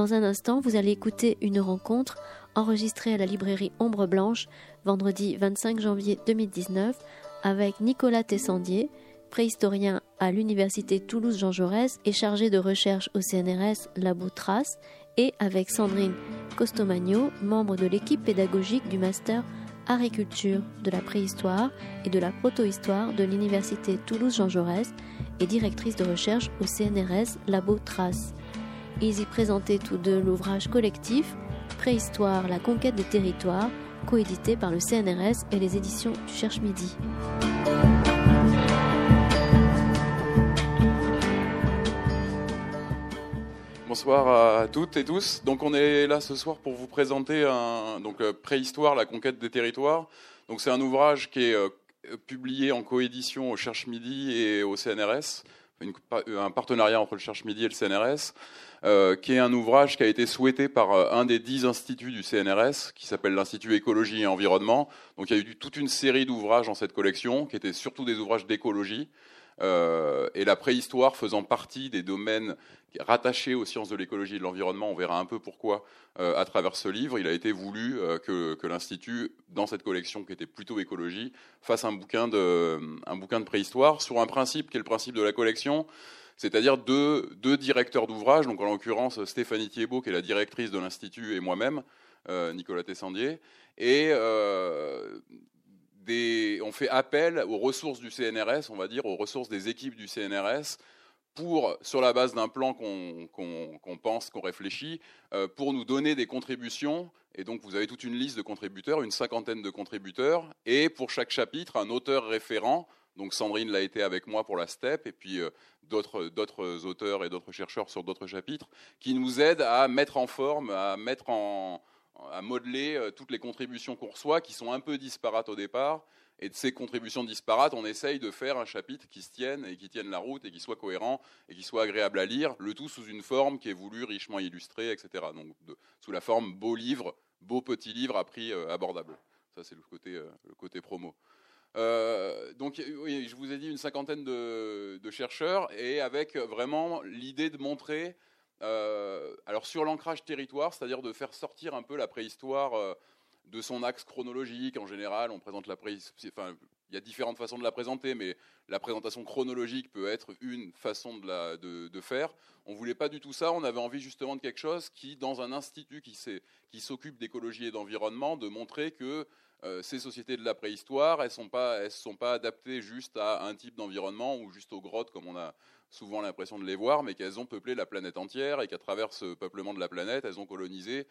Dans un instant, vous allez écouter une rencontre enregistrée à la librairie Ombre Blanche vendredi 25 janvier 2019 avec Nicolas Tessandier, préhistorien à l'université Toulouse-Jean Jaurès et chargé de recherche au CNRS Labo Trace, et avec Sandrine Costomagno, membre de l'équipe pédagogique du master Agriculture de la préhistoire et de la protohistoire de l'université Toulouse-Jean Jaurès et directrice de recherche au CNRS Labo Trace. Ils y présentaient tous deux l'ouvrage collectif Préhistoire, la conquête des territoires, coédité par le CNRS et les éditions du Cherche Midi. Bonsoir à toutes et tous. Donc on est là ce soir pour vous présenter un donc euh, préhistoire la conquête des territoires. Donc c'est un ouvrage qui est euh, publié en coédition au Cherche Midi et au CNRS, un partenariat entre le Cherche Midi et le CNRS, euh, qui est un ouvrage qui a été souhaité par un des dix instituts du CNRS, qui s'appelle l'Institut Écologie et Environnement. Donc il y a eu toute une série d'ouvrages dans cette collection, qui étaient surtout des ouvrages d'écologie. Euh, et la préhistoire faisant partie des domaines rattachés aux sciences de l'écologie et de l'environnement, on verra un peu pourquoi euh, à travers ce livre, il a été voulu euh, que, l'Institut, dans cette collection qui était plutôt écologie, fasse un bouquin de, un bouquin de préhistoire sur un principe qui est le principe de la collection, c'est-à-dire deux, directeurs d'ouvrage, donc en l'occurrence Stéphanie Thiebaud, qui est la directrice de l'Institut, et moi-même, Nicolas Tessandier, et on fait appel aux ressources du CNRS, on va dire, aux ressources des équipes du CNRS, pour, sur la base d'un plan qu'on pense, qu'on réfléchit, euh, pour nous donner des contributions. Et donc, vous avez toute une liste de contributeurs, une cinquantaine de contributeurs, et pour chaque chapitre, un auteur référent. Donc, Sandrine l'a été avec moi pour la STEP, et puis euh, d'autres auteurs et d'autres chercheurs sur d'autres chapitres, qui nous aident à mettre en forme, à mettre en, à modeler euh, toutes les contributions qu'on reçoit, qui sont un peu disparates au départ. Et de ces contributions disparates, on essaye de faire un chapitre qui se tienne et qui tienne la route et qui soit cohérent et qui soit agréable à lire, le tout sous une forme qui est voulue, richement illustrée, etc. Donc sous la forme beau livre, beau petit livre à prix euh, abordable. Ça, c'est le côté, le côté promo. Donc, oui, je vous ai dit une cinquantaine de, chercheurs et avec vraiment l'idée de montrer euh, alors sur l'ancrage territoire, c'est-à-dire de faire sortir un peu la préhistoire euh, de son axe chronologique. En général, on présente la préhistoire. il y a différentes façons de la présenter, mais la présentation chronologique peut être une façon de, de, faire. On voulait pas du tout ça. On avait envie justement de quelque chose qui, dans un institut qui s'occupe d'écologie et d'environnement, de montrer que euh, ces sociétés de la préhistoire, elles ne sont, pas, adaptées juste à un type d'environnement ou juste aux grottes comme on a souvent l'impression de les voir, mais qu'elles ont peuplé la planète entière et qu'à travers ce peuplement de la planète, elles ont colonisé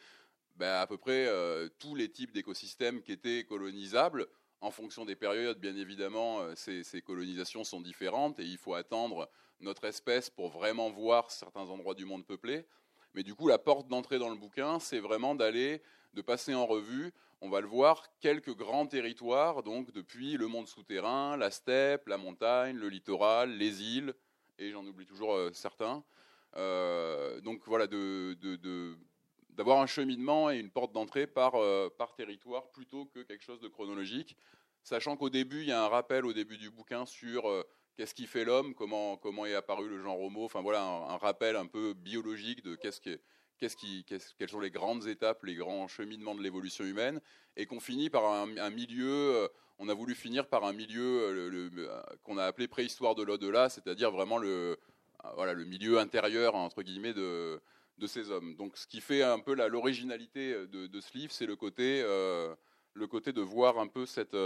ben, à peu près euh, tous les types d'écosystèmes qui étaient colonisables. En fonction des périodes, bien évidemment, euh, ces, colonisations sont différentes et il faut attendre notre espèce pour vraiment voir certains endroits du monde peuplés. Mais du coup, la porte d'entrée dans le bouquin, c'est vraiment d'aller, de passer en revue, on va le voir, quelques grands territoires, donc depuis le monde souterrain, la steppe, la montagne, le littoral, les îles, et j'en oublie toujours euh, certains. Euh, donc voilà, d'avoir un cheminement et une porte d'entrée par, euh, par territoire plutôt que quelque chose de chronologique, sachant qu'au début, il y a un rappel au début du bouquin sur qu'est-ce qui fait l'homme, comment, comment est apparu le genre homo, enfin voilà, un, rappel un peu biologique de qu'est-ce qui Quelles sont les grandes étapes, les grands cheminements de l'évolution humaine, et qu'on finit par un, milieu, on a voulu finir par un milieu euh, euh, qu'on a appelé préhistoire de l'au-delà, c'est-à-dire vraiment le, euh, voilà, le milieu intérieur, entre guillemets, de, de ces hommes. Donc ce qui fait un peu l'originalité de, ce livre, c'est le côté, le côté de voir un peu cette,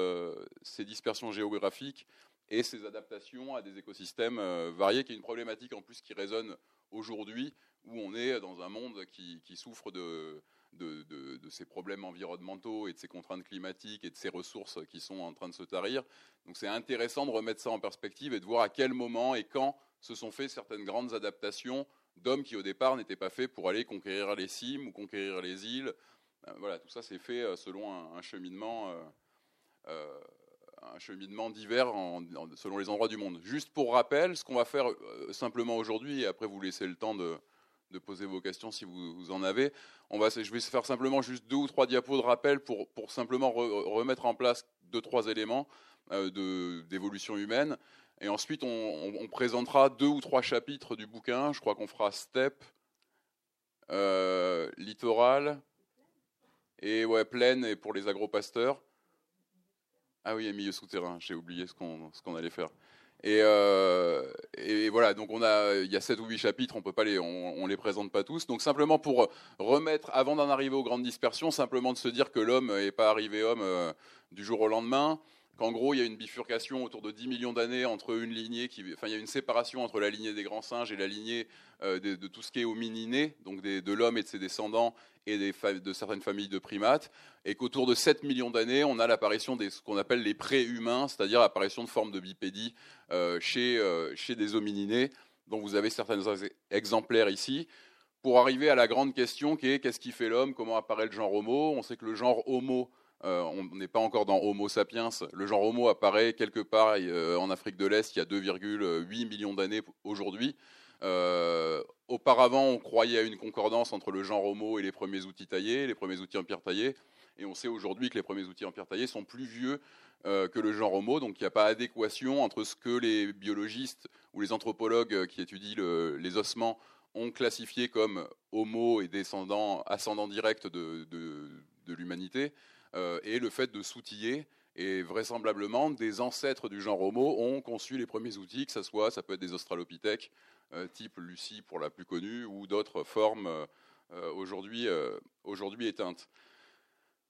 ces dispersions géographiques et ces adaptations à des écosystèmes variés, qui est une problématique en plus qui résonne aujourd'hui, où on est dans un monde qui, qui souffre de, de, ces problèmes environnementaux et de ces contraintes climatiques et de ces ressources qui sont en train de se tarir. Donc c'est intéressant de remettre ça en perspective et de voir à quel moment et quand se sont fait certaines grandes adaptations d'hommes qui au départ n'étaient pas faits pour aller conquérir les cimes ou conquérir les îles. Euh, voilà, tout ça s'est fait euh, selon un, cheminement. Euh, un cheminement divers selon les endroits du monde. Juste pour rappel, ce qu'on va faire simplement aujourd'hui, et après vous laissez le temps de, de poser vos questions si vous, en avez. On va, je vais faire simplement juste deux ou trois diapos de rappel pour, pour simplement remettre en place deux, trois éléments euh, d'évolution humaine. Et ensuite, on, présentera deux ou trois chapitres du bouquin. Je crois qu'on fera STEP, euh, littorale et ouais, plaine et pour les agropasteurs. Ah oui, et milieu souterrain, j'ai oublié ce qu'on ce qu'on allait faire. Et, euh, et, voilà, donc on a, il y a sept ou huit chapitres, on peut les, on, les présente pas tous. Donc simplement pour remettre, avant d'en arriver aux grandes dispersions, simplement de se dire que l'homme n'est pas arrivé homme euh, du jour au lendemain, qu'en gros il y a une bifurcation autour de 10 millions d'années entre une lignée qui, enfin il y a une séparation entre la lignée des grands singes et la lignée euh, de, tout ce qui est homininé, donc de l'homme et de ses descendants et de certaines familles de primates, et qu'autour de 7 millions d'années, on a l'apparition de ce qu'on appelle les pré-humains, c'est-à-dire l'apparition de formes de bipédie euh, chez, euh, chez des homininés, dont vous avez certains exemplaires ici pour arriver à la grande question qui est qu'est-ce qui fait l'homme, comment apparaît le genre Homo? On sait que le genre Homo euh, on n'est pas encore dans Homo sapiens. Le genre Homo apparaît quelque part euh, en Afrique de l'Est il y a 2,8 millions d'années aujourd'hui. Euh, auparavant, on croyait à une concordance entre le genre Homo et les premiers outils taillés, les premiers outils en pierre taillée. Et on sait aujourd'hui que les premiers outils en pierre taillée sont plus vieux que le genre Homo, donc il n'y a pas adéquation entre ce que les biologistes ou les anthropologues qui étudient les ossements ont classifié comme Homo et descendant, ascendant direct de l'humanité, et le fait de s'outiller. Et vraisemblablement, des ancêtres du genre Homo ont conçu les premiers outils, que ce soit, ça peut être des australopithèques, euh, type Lucie pour la plus connue, ou d'autres formes euh, aujourd'hui éteintes.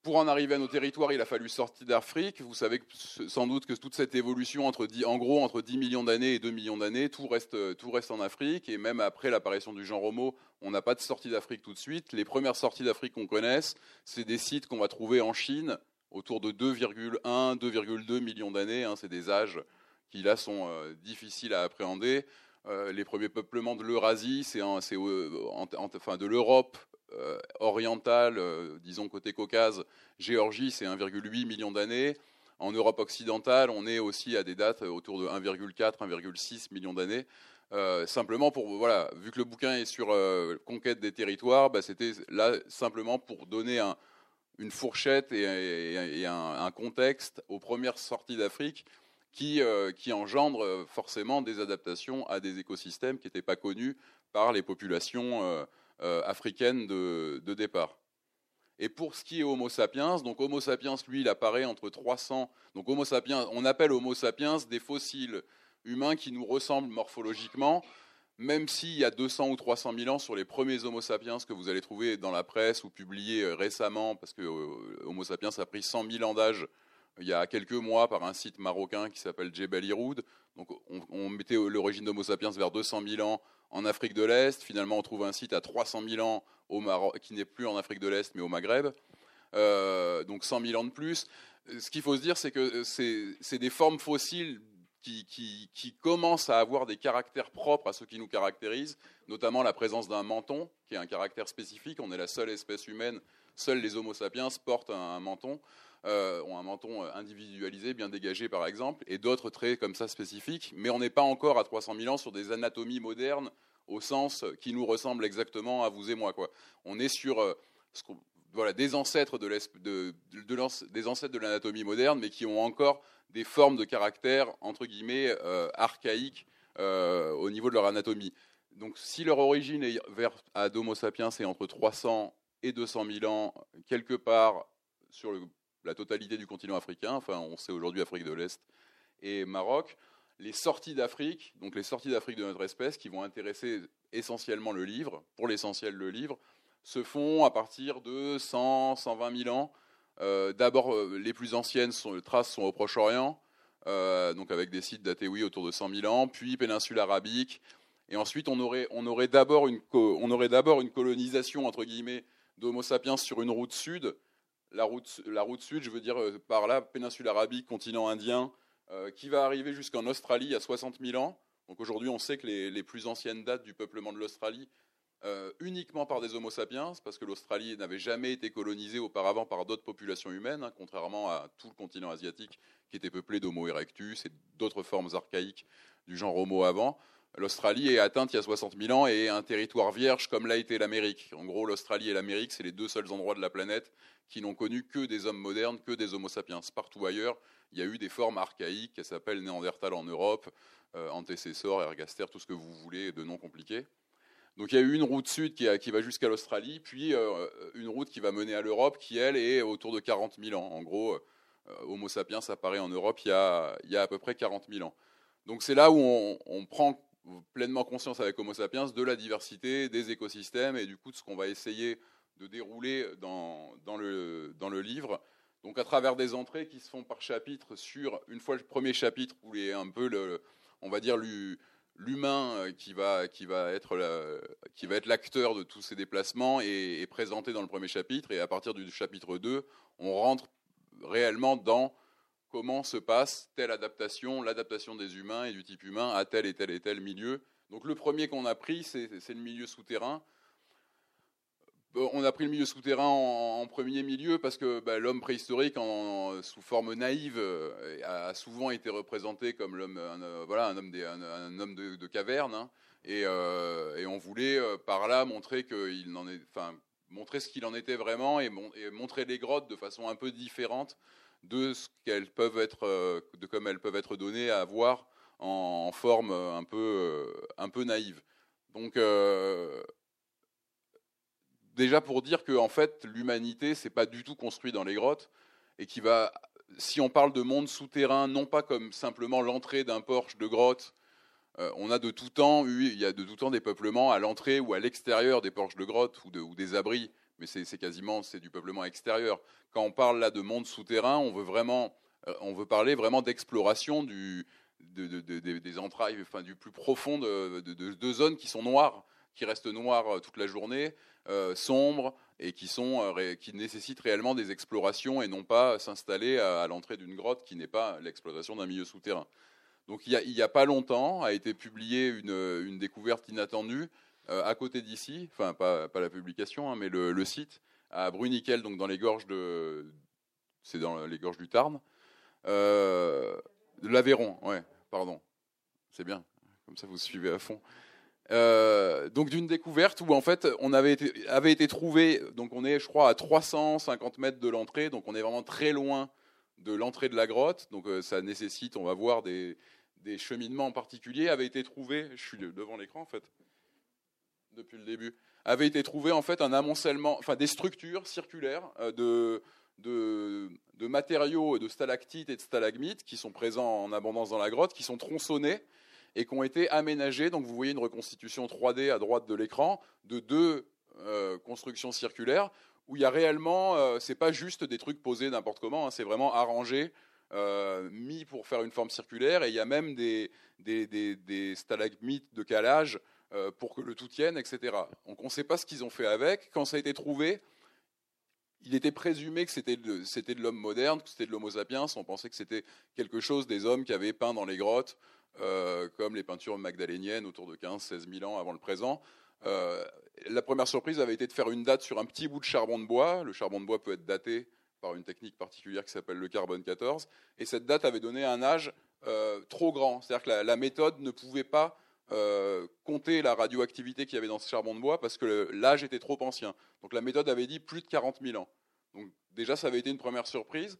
Pour en arriver à nos territoires, il a fallu sortir d'Afrique. Vous savez sans doute que toute cette évolution, entre en gros, entre 10 millions d'années et 2 millions d'années, tout reste, tout reste en Afrique. Et même après l'apparition du genre Homo, on n'a pas de sortie d'Afrique tout de suite. Les premières sorties d'Afrique qu'on connaisse, c'est des sites qu'on va trouver en Chine, autour de 2,1, 2,2 millions d'années. Hein. c'est des âges qui, là, sont euh, difficiles à appréhender. Euh, les premiers peuplements de l'Eurasie, c'est enfin, de l'Europe euh, orientale, euh, disons côté Caucase, Géorgie, c'est 1,8 million d'années. En Europe occidentale, on est aussi à des dates autour de 1,4, 1,6 million d'années. Euh, simplement pour voilà, vu que le bouquin est sur conquête des territoires, bah, c'était là simplement pour donner une fourchette et, un, contexte aux premières sorties d'Afrique qui, qui engendrent forcément des adaptations à des écosystèmes qui n'étaient pas connus par les populations euh, africaine de, départ. Et pour ce qui est Homo sapiens, donc Homo sapiens, lui, il apparaît entre 300. Donc Homo sapiens, on appelle Homo sapiens des fossiles humains qui nous ressemblent morphologiquement, même s'il y a 200 ou 300 000 ans sur les premiers Homo sapiens que vous allez trouver dans la presse ou publiés euh, récemment, parce que euh, Homo sapiens a pris 100 000 ans d'âge il y a quelques mois par un site marocain qui s'appelle Jebel Iroud. Donc on, mettait l'origine d'Homo sapiens vers 200 000 ans en Afrique de l'Est. Finalement, on trouve un site à 300 000 ans au Maroc, qui n'est plus en Afrique de l'Est, mais au Maghreb. Euh, donc 100 000 ans de plus. Ce qu'il faut se dire, c'est que c'est des formes fossiles qui, commencent à avoir des caractères propres à ce qui nous caractérise, notamment la présence d'un menton, qui est un caractère spécifique. On est la seule espèce humaine, seuls les Homo sapiens portent un menton. Euh, ont un menton euh, individualisé, bien dégagé par exemple, et d'autres traits comme ça spécifiques, mais on n'est pas encore à 300 000 ans sur des anatomies modernes au sens qui nous ressemble exactement à vous et moi. Quoi. On est sur euh, voilà, des ancêtres de, de, des ancêtres de l'anatomie moderne, mais qui ont encore des formes de caractère entre guillemets archaïques au niveau de leur anatomie. Donc, si leur origine est vers à Homo sapiens, c'est entre 300 et 200 000 ans, quelque part sur le la totalité du continent africain, enfin on sait aujourd'hui Afrique de l'Est et Maroc, les sorties d'Afrique, donc les sorties d'Afrique de notre espèce, qui vont intéresser essentiellement le livre, pour l'essentiel le livre, se font à partir de 100, 120 000 ans. Euh, d'abord, euh, les plus anciennes traces sont au Proche-Orient, euh, donc avec des sites datés, oui, autour de 100 000 ans, puis péninsule arabique, et ensuite on aurait, on aurait d'abord une, une, colonisation, entre guillemets, d'Homo sapiens sur une route sud, la route, la sud, je veux dire euh, par là, péninsule arabique, continent indien, euh, qui va arriver jusqu'en Australie à 60 000 ans. Donc aujourd'hui, on sait que les, plus anciennes dates du peuplement de l'Australie, euh, uniquement par des Homo sapiens, parce que l'Australie n'avait jamais été colonisée auparavant par d'autres populations humaines, hein, contrairement à tout le continent asiatique qui était peuplé d'Homo erectus et d'autres formes archaïques du genre Homo avant. L'Australie est atteinte il y a 60 000 ans et est un territoire vierge comme l'a été l'Amérique. En gros, l'Australie et l'Amérique, c'est les deux seuls endroits de la planète qui n'ont connu que des hommes modernes, que des Homo sapiens. Partout ailleurs, il y a eu des formes archaïques qui s'appellent Néandertal en Europe, euh, antécessor, ergaster, tout ce que vous voulez de noms compliqués. Donc il y a eu une route sud qui, va jusqu'à l'Australie, puis une route qui va mener à l'Europe, qui elle est autour de 40 000 ans. En gros, Homo sapiens apparaît en Europe il y a, à peu près 40 000 ans. Donc c'est là où on, prend pleinement conscience avec Homo sapiens de la diversité des écosystèmes et du coup de ce qu'on va essayer de dérouler dans, dans, le, dans le livre. Donc à travers des entrées qui se font par chapitre sur, une fois le premier chapitre où est un peu, le, on va dire, l'humain qui va, qui va être qui va être l'acteur de tous ces déplacements et, présenté dans le premier chapitre. Et à partir du chapitre 2, on rentre réellement dans comment se passe telle adaptation, l'adaptation des humains et du type humain à tel et tel et tel milieu. Donc le premier qu'on a pris, c'est le milieu souterrain. On a pris le milieu souterrain en, premier milieu parce que bah, l'homme préhistorique, sous forme naïve, euh, a souvent été représenté comme l'homme, un, euh, voilà, un homme, homme de, caverne, hein. euh, et, on voulait par là montrer est, montrer ce qu'il en était vraiment et, montrer les grottes de façon un peu différente de ce qu'elles peuvent être, de comme elles peuvent être données à voir en, forme un peu, un peu naïve. Donc déjà pour dire que en fait l'humanité c'est pas du tout construit dans les grottes et qui va si on parle de monde souterrain non pas comme simplement l'entrée d'un porche de grotte euh, on a de tout temps eu il y a de tout temps des peuplements à l'entrée ou à l'extérieur des porches de grottes ou, des abris mais c'est quasiment c'est du peuplement extérieur quand on parle là de monde souterrain on veut vraiment euh, on veut parler vraiment d'exploration du des entrailles, enfin, du plus profond de, zones qui sont noires, qui restent noires euh, toute la journée, euh, sombres et qui, sont, qui nécessitent réellement des explorations et non pas s'installer à, l'entrée d'une grotte qui n'est pas l'exploitation d'un milieu souterrain. Donc il n'y a, pas longtemps a été publiée une, découverte inattendue à côté d'ici, enfin pas, la publication, hein, mais le, site à Bruniquel, donc dans les gorges de, c'est dans les gorges du Tarn, de l'Aveyron, ouais, pardon, c'est bien, comme ça vous suivez à fond. Euh, donc d'une découverte où en fait on avait été, avait été trouvé, donc on est je crois à 350 mètres de l'entrée, donc on est vraiment très loin de l'entrée de la grotte, donc euh, ça nécessite, on va voir des, des cheminements en particulier, avait été trouvé, je suis devant l'écran en fait, depuis le début, avait été trouvé en fait un amoncellement, enfin des structures circulaires euh, de, de, matériaux de stalactites et de stalagmites qui sont présents en abondance dans la grotte, qui sont tronçonnés et qui ont été aménagés. Donc vous voyez une reconstitution 3D à droite de l'écran de deux euh, constructions circulaires où il y a réellement, euh, c'est pas juste des trucs posés n'importe comment, hein, c'est vraiment arrangé, mis pour faire une forme circulaire, et il y a même des, des, stalagmites de calage pour que le tout tienne, etc. Donc on ne sait pas ce qu'ils ont fait avec. Quand ça a été trouvé, il était présumé que c'était de, l'homme moderne, que c'était de l'homo sapiens. On pensait que c'était quelque chose des hommes qui avaient peint dans les grottes euh, comme les peintures magdaléniennes autour de 15-16 000 ans avant le présent. Euh, la première surprise avait été de faire une date sur un petit bout de charbon de bois. Le charbon de bois peut être daté par une technique particulière qui s'appelle le carbone 14. Et cette date avait donné un âge euh, trop grand. C'est-à-dire que la, méthode ne pouvait pas compter la radioactivité qu'il y avait dans ce charbon de bois parce que l'âge était trop ancien. Donc la méthode avait dit plus de 40 000 ans. Donc déjà, ça avait été une première surprise.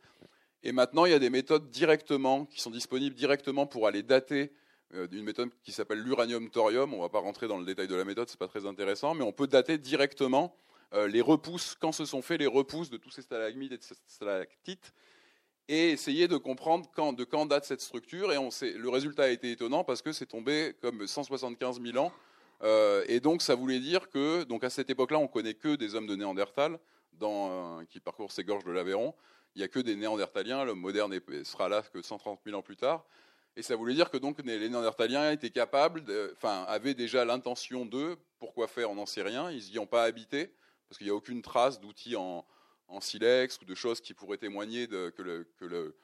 Et maintenant, il y a des méthodes directement, qui sont disponibles directement pour aller dater euh, une méthode qui s'appelle l'uranium-thorium. On ne va pas rentrer dans le détail de la méthode, ce n'est pas très intéressant, mais on peut dater directement euh, les repousses, quand se sont faits les repousses de tous ces stalagmites et de ces stalactites, et essayer de comprendre quand, de quand date cette structure. Et on sait, le résultat a été étonnant parce que c'est tombé comme 175 000 ans. Euh, et donc ça voulait dire que, donc à cette époque-là, on connaît que des hommes de Néandertal dans, qui parcourent ces gorges de l'Aveyron il n'y a que des Néandertaliens, l'homme moderne sera là que 130 000 ans plus tard. Et ça voulait dire que donc les Néandertaliens étaient capables, enfin avaient déjà l'intention d'eux. Pourquoi faire On n'en sait rien. Ils n'y ont pas habité parce qu'il n'y a aucune trace d'outils en, silex ou de choses qui pourraient témoigner que,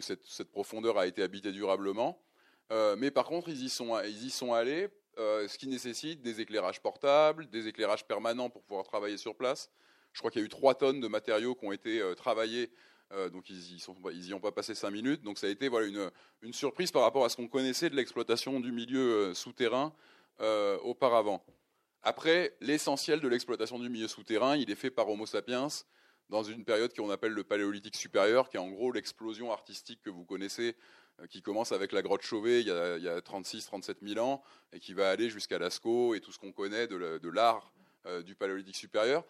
cette, profondeur a été habitée durablement. Euh, mais par contre, ils y sont, allés, euh, ce qui nécessite des éclairages portables, des éclairages permanents pour pouvoir travailler sur place. Je crois qu'il y a eu 3 tonnes de matériaux qui ont été euh, travaillés donc ils n'y ont pas passé cinq minutes. Donc ça a été voilà, une, une surprise par rapport à ce qu'on connaissait de l'exploitation du milieu souterrain auparavant. Après, l'essentiel de l'exploitation du milieu souterrain, il est fait par Homo sapiens dans une période qu'on appelle le paléolithique supérieur, qui est en gros l'explosion artistique que vous connaissez qui commence avec la grotte Chauvet il y a, 36-37 000 ans et qui va aller jusqu'à Lascaux et tout ce qu'on connaît de l'art du paléolithique supérieur.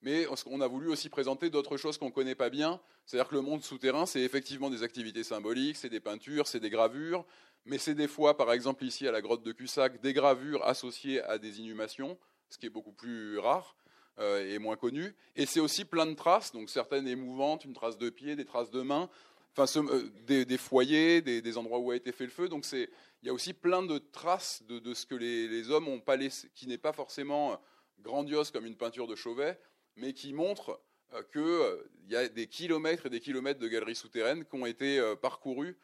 Mais on a voulu aussi présenter d'autres choses qu'on ne connaît pas bien. C'est-à-dire que le monde souterrain, c'est effectivement des activités symboliques, c'est des peintures, c'est des gravures, mais c'est des fois, par exemple ici à la grotte de Cussac, des gravures associées à des inhumations, ce qui est beaucoup plus rare euh, et moins connu. Et c'est aussi plein de traces, donc certaines émouvantes, une trace de pied, des traces de main, enfin euh, des, foyers, des, endroits où a été fait le feu. Donc il y a aussi plein de traces de, ce que les, hommes ont pas laissé, qui n'est pas forcément grandiose comme une peinture de Chauvet, mais qui montre euh, qu'il euh, y a des kilomètres et des kilomètres de galeries souterraines qui ont été euh, parcourues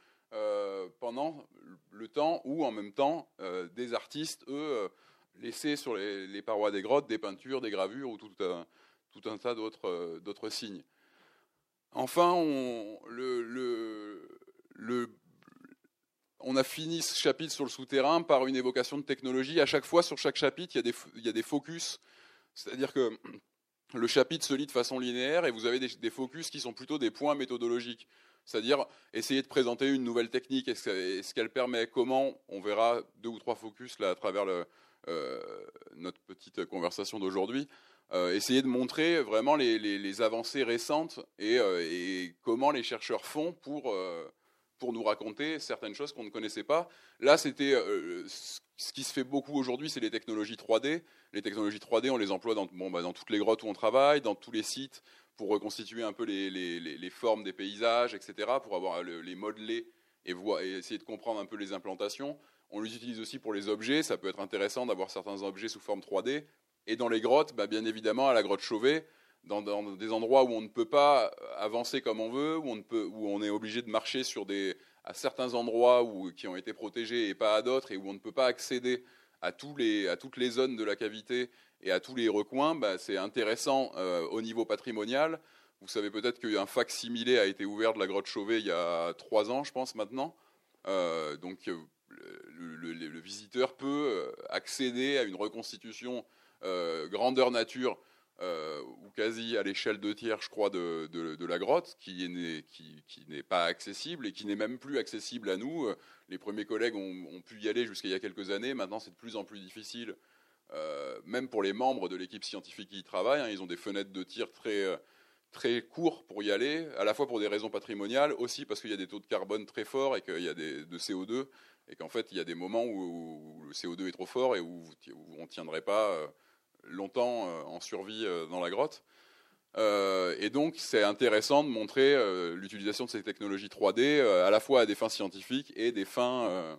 pendant le temps où, en même temps, des artistes, eux, laissaient sur les, parois des grottes des peintures, des gravures ou tout un, tout un tas d'autres signes. Enfin, on, le, on, a fini ce chapitre sur le souterrain par une évocation de technologie. À chaque fois, sur chaque chapitre, il y a des, il y a des focus. C'est-à-dire que le chapitre se lit de façon linéaire et vous avez des, focus qui sont plutôt des points méthodologiques. C'est-à-dire essayer de présenter une nouvelle technique et ce qu'elle permet, comment, on verra deux ou trois focus là à travers euh, notre petite conversation d'aujourd'hui. Euh, essayer de montrer vraiment les, avancées récentes euh, et, comment les chercheurs font pour, pour nous raconter certaines choses qu'on ne connaissait pas. Là, c'était ce qui se fait beaucoup aujourd'hui, c'est les technologies 3D. Les technologies 3D, on les emploie dans, bon, bah, dans toutes les grottes où on travaille, dans tous les sites, pour reconstituer un peu les, les, formes des paysages, etc., pour avoir les modeler et essayer de comprendre un peu les implantations. On les utilise aussi pour les objets. Ça peut être intéressant d'avoir certains objets sous forme 3D. Et dans les grottes, bah, bien évidemment, à la grotte Chauvet, dans, des endroits où on ne peut pas avancer comme on veut, où on, est obligé de marcher sur des, à certains endroits où, qui ont été protégés et pas à d'autres, et où on ne peut pas accéder à, tous les, à toutes les zones de la cavité et à tous les recoins, bah, c'est intéressant euh, au niveau patrimonial. Vous savez peut-être qu'un similé a été ouvert de la grotte Chauvet il y a trois ans, je pense, maintenant. Euh, donc euh, le, visiteur peut accéder à une reconstitution grandeur nature euh, ou quasi à l'échelle de tiers, je crois, de, la grotte, qui n'est pas accessible et qui n'est même plus accessible à nous. Les premiers collègues ont, pu y aller jusqu'à il y a quelques années. Maintenant, c'est de plus en plus difficile, euh, même pour les membres de l'équipe scientifique qui y travaillent. Hein. ils ont des fenêtres de tir très très courts pour y aller, à la fois pour des raisons patrimoniales, aussi parce qu'il y a des taux de carbone très forts et qu'il y a de CO2, et qu'en fait il y a des moments où, le CO2 est trop fort et où, on ne tiendrait pas euh, longtemps euh, en survie euh, dans la grotte. Et donc, c'est intéressant de montrer l'utilisation de ces technologies 3D à la fois à des fins scientifiques et des fins,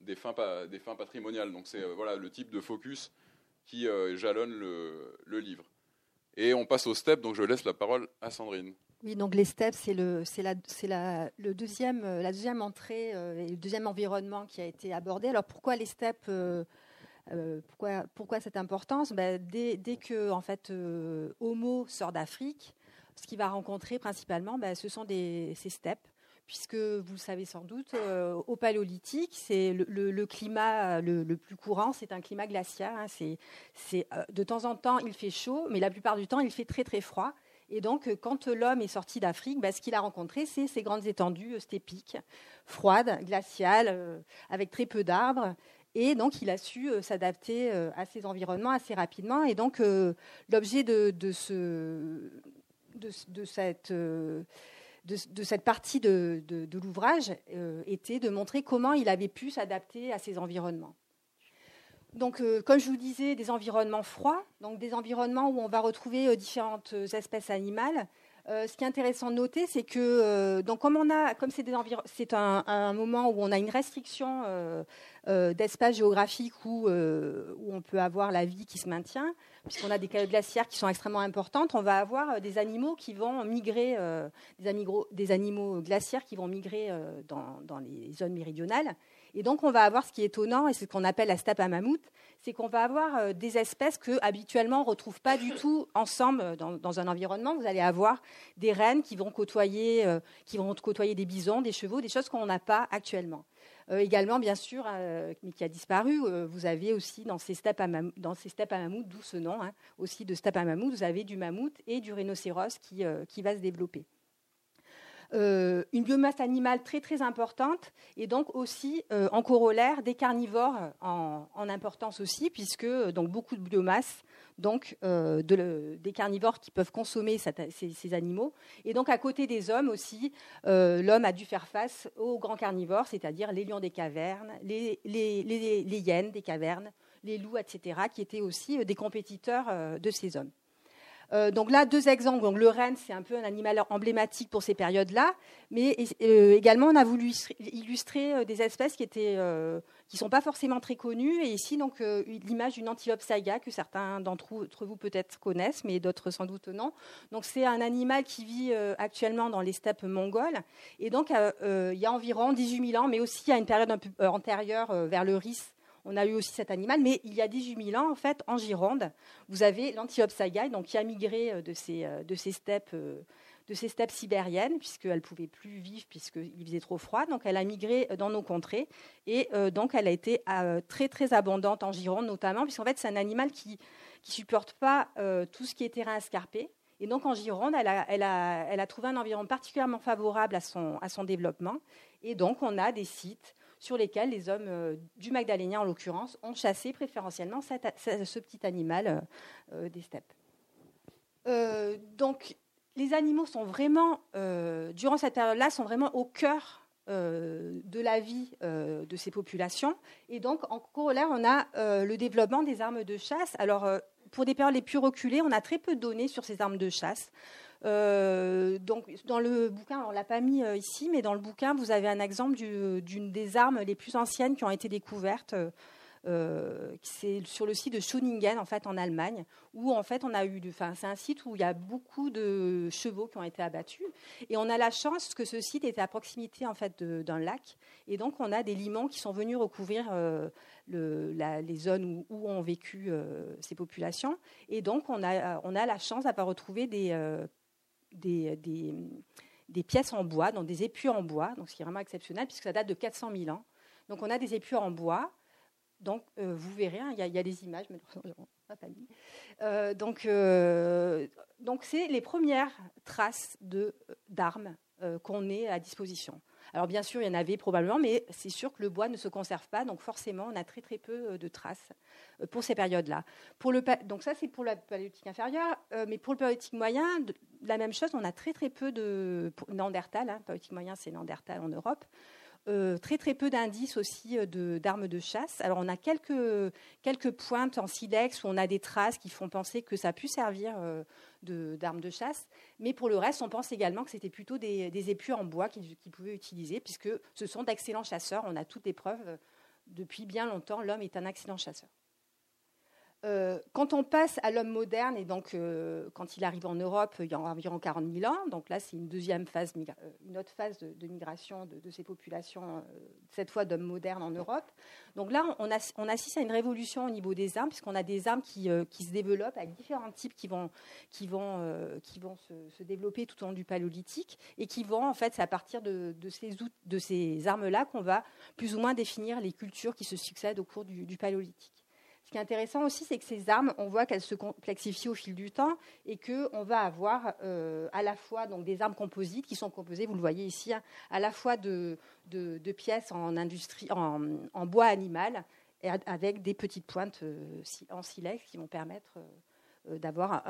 des fins, patrimoniales. Donc, c'est voilà le type de focus qui jalonne le, livre. Et on passe aux steps, donc je laisse la parole à Sandrine. Oui, donc les steps, c'est c'est la, deuxième, entrée et le deuxième environnement qui a été abordé. Alors pourquoi les steps euh, pourquoi, cette importance? Ben, dès, dès, que en fait, euh, Homo sort d'Afrique, ce qu'il va rencontrer principalement, ben, ce sont des, ces steppes puisque vous le savez sans doute, euh, au paléolithique, c'est le, climat le, plus courant, c'est un climat glaciaire. Hein. de temps en temps, il fait chaud, mais la plupart du temps, il fait très très froid. Et donc, quand l'homme est sorti d'Afrique, ben, ce qu'il a rencontré, c'est ces grandes étendues stépiques, froides, glaciales, avec très peu d'arbres. Et donc, il a su euh, s'adapter euh, à ces environnements assez rapidement. Et donc, euh, l'objet de, cette partie de, l'ouvrage était de montrer comment il avait pu s'adapter à ces environnements. Donc, comme je vous disais, des environnements froids, donc des environnements où on va retrouver différentes espèces animales, euh, ce qui est intéressant de noter, c'est que euh, donc comme on a, comme c'est un, moment où on a une restriction euh, d'espace géographique où, on peut avoir la vie qui se maintient, puisqu'on a des cailloux glaciaires qui sont extrêmement importantes, on va avoir des animaux qui vont migrer, des, des, animaux, glaciaires qui vont migrer dans, les zones méridionales. Et donc on va avoir ce qui est étonnant, et c'est ce qu'on appelle la steppe à mammouth, c'est qu'on va avoir euh, des espèces que habituellement on ne retrouve pas du tout ensemble euh, dans, un environnement. Vous allez avoir des rennes qui vont côtoyer, euh, qui vont des bisons, des chevaux, des choses qu'on n'a pas actuellement. également, bien sûr, mais qui a disparu, vous avez aussi dans ces steppes à, mammouth, d'où ce nom, hein, aussi de steppes à mammouth, vous avez du mammouth et du rhinocéros qui, qui va se développer. Une biomasse animale très très importante et donc aussi en corollaire des carnivores en, importance aussi, puisque donc beaucoup de biomasse donc des carnivores qui peuvent consommer ces, animaux. Et donc à côté des hommes aussi, l'homme a dû faire face aux grands carnivores, c'est-à-dire les lions des cavernes, les, les hyènes des cavernes, les loups, etc., qui étaient aussi des compétiteurs de ces hommes. Euh, donc là, deux exemples. Le renne, c'est un peu un animal emblématique pour ces périodes-là, mais euh, également on a voulu illustrer euh, des espèces qui étaient qui sont pas forcément très connues. Et ici, donc l'image d'une antilope saiga que certains d'entre vous peut-être connaissent, mais d'autres sans doute non. Donc c'est un animal qui vit actuellement dans les steppes mongoles. Et donc il y a environ 18 000 ans, mais aussi à une période un peu antérieure vers le Riz on a eu aussi cet animal, mais il y a 18 000 ans, en fait, en Gironde, vous avez l'antilope saigai, donc qui a migré euh, de ces, euh, euh, de ces steppes sibériennes, puisqu'elle ne pouvait plus vivre, puisqu'il faisait trop froid. Donc elle a migré dans nos contrées. Et donc elle a été très très abondante en Gironde, notamment, puisqu'en fait c'est un animal qui ne supporte pas tout ce qui est terrain escarpé. Et donc en Gironde, elle a trouvé un environnement particulièrement favorable à son, à son développement. Et donc on a des sites sur lesquels les hommes euh, du Magdalénien, en l'occurrence, ont chassé préférentiellement ce petit animal euh, euh, des steppes. donc, les animaux sont vraiment, durant cette période-là, sont vraiment au cœur de la vie de ces populations. Et donc, en corollaire, on a le développement des armes de chasse. Alors, pour des périodes les plus reculées, on a très peu de données sur ces armes de chasse. Euh, donc, dans le bouquin, on ne l'a pas mis euh, ici, mais dans le bouquin, vous avez un exemple d'une des armes les plus anciennes qui ont été découvertes. Euh, c'est sur le site de Schoningen, en fait, en Allemagne, où en fait on a eu, enfin, c'est un site où il y a beaucoup de chevaux qui ont été abattus, et on a la chance que ce site était à proximité en fait d'un lac, et donc on a des limons qui sont venus recouvrir le, les zones où, ont vécu ces populations, et donc on a, on a la chance d'avoir retrouvé des des, des, pièces en bois, donc des épures en bois, donc ce qui est vraiment exceptionnel puisque ça date de 400 000 ans. Donc on a des épures en bois. Donc euh, vous verrez, hein, il y, a des images, mais pas euh, donc euh, donc c'est les premières traces de d'armes qu'on ait à disposition. Alors bien sûr, il y en avait probablement, mais c'est sûr que le bois ne se conserve pas, donc forcément, on a très très peu de traces pour ces périodes-là. donc ça, c'est pour la paléolithique inférieure, mais pour le paléolithique moyen, la même chose, on a très très peu de Néandertal, hein, moyen c'est Néandertal en Europe, euh, très très peu d'indices aussi euh, d'armes de, chasse. Alors on a quelques, quelques pointes en silex où on a des traces qui font penser que ça a pu servir euh, d'armes de, chasse, mais pour le reste on pense également que c'était plutôt des, des en bois qu'ils pouvaient utiliser puisque ce sont d'excellents chasseurs. On a toutes les preuves depuis bien longtemps, l'homme est un excellent chasseur. Euh, quand on passe à l'homme moderne, et donc euh, quand il arrive en Europe, il y a environ 40 000 ans, donc là c'est une deuxième phase, euh, une autre phase de, migration de, ces populations, cette fois d'hommes modernes en Europe. Donc là on, assiste à une révolution au niveau des armes, puisqu'on a des armes qui, se développent avec différents types qui vont, qui vont, qui vont se, développer tout au long du paléolithique, et qui vont, en fait, c'est à partir de, ces, de ces armes-là qu'on va plus ou moins définir les cultures qui se succèdent au cours du paléolithique. Qui est intéressant aussi, c'est que ces armes, on voit qu'elles se complexifient au fil du temps et qu'on va avoir euh, à la fois donc, des armes composites qui sont composées, vous le voyez ici, hein, à la fois de, pièces en, industrie, en, bois animal avec des petites pointes euh, en silex qui vont permettre euh, d'avoir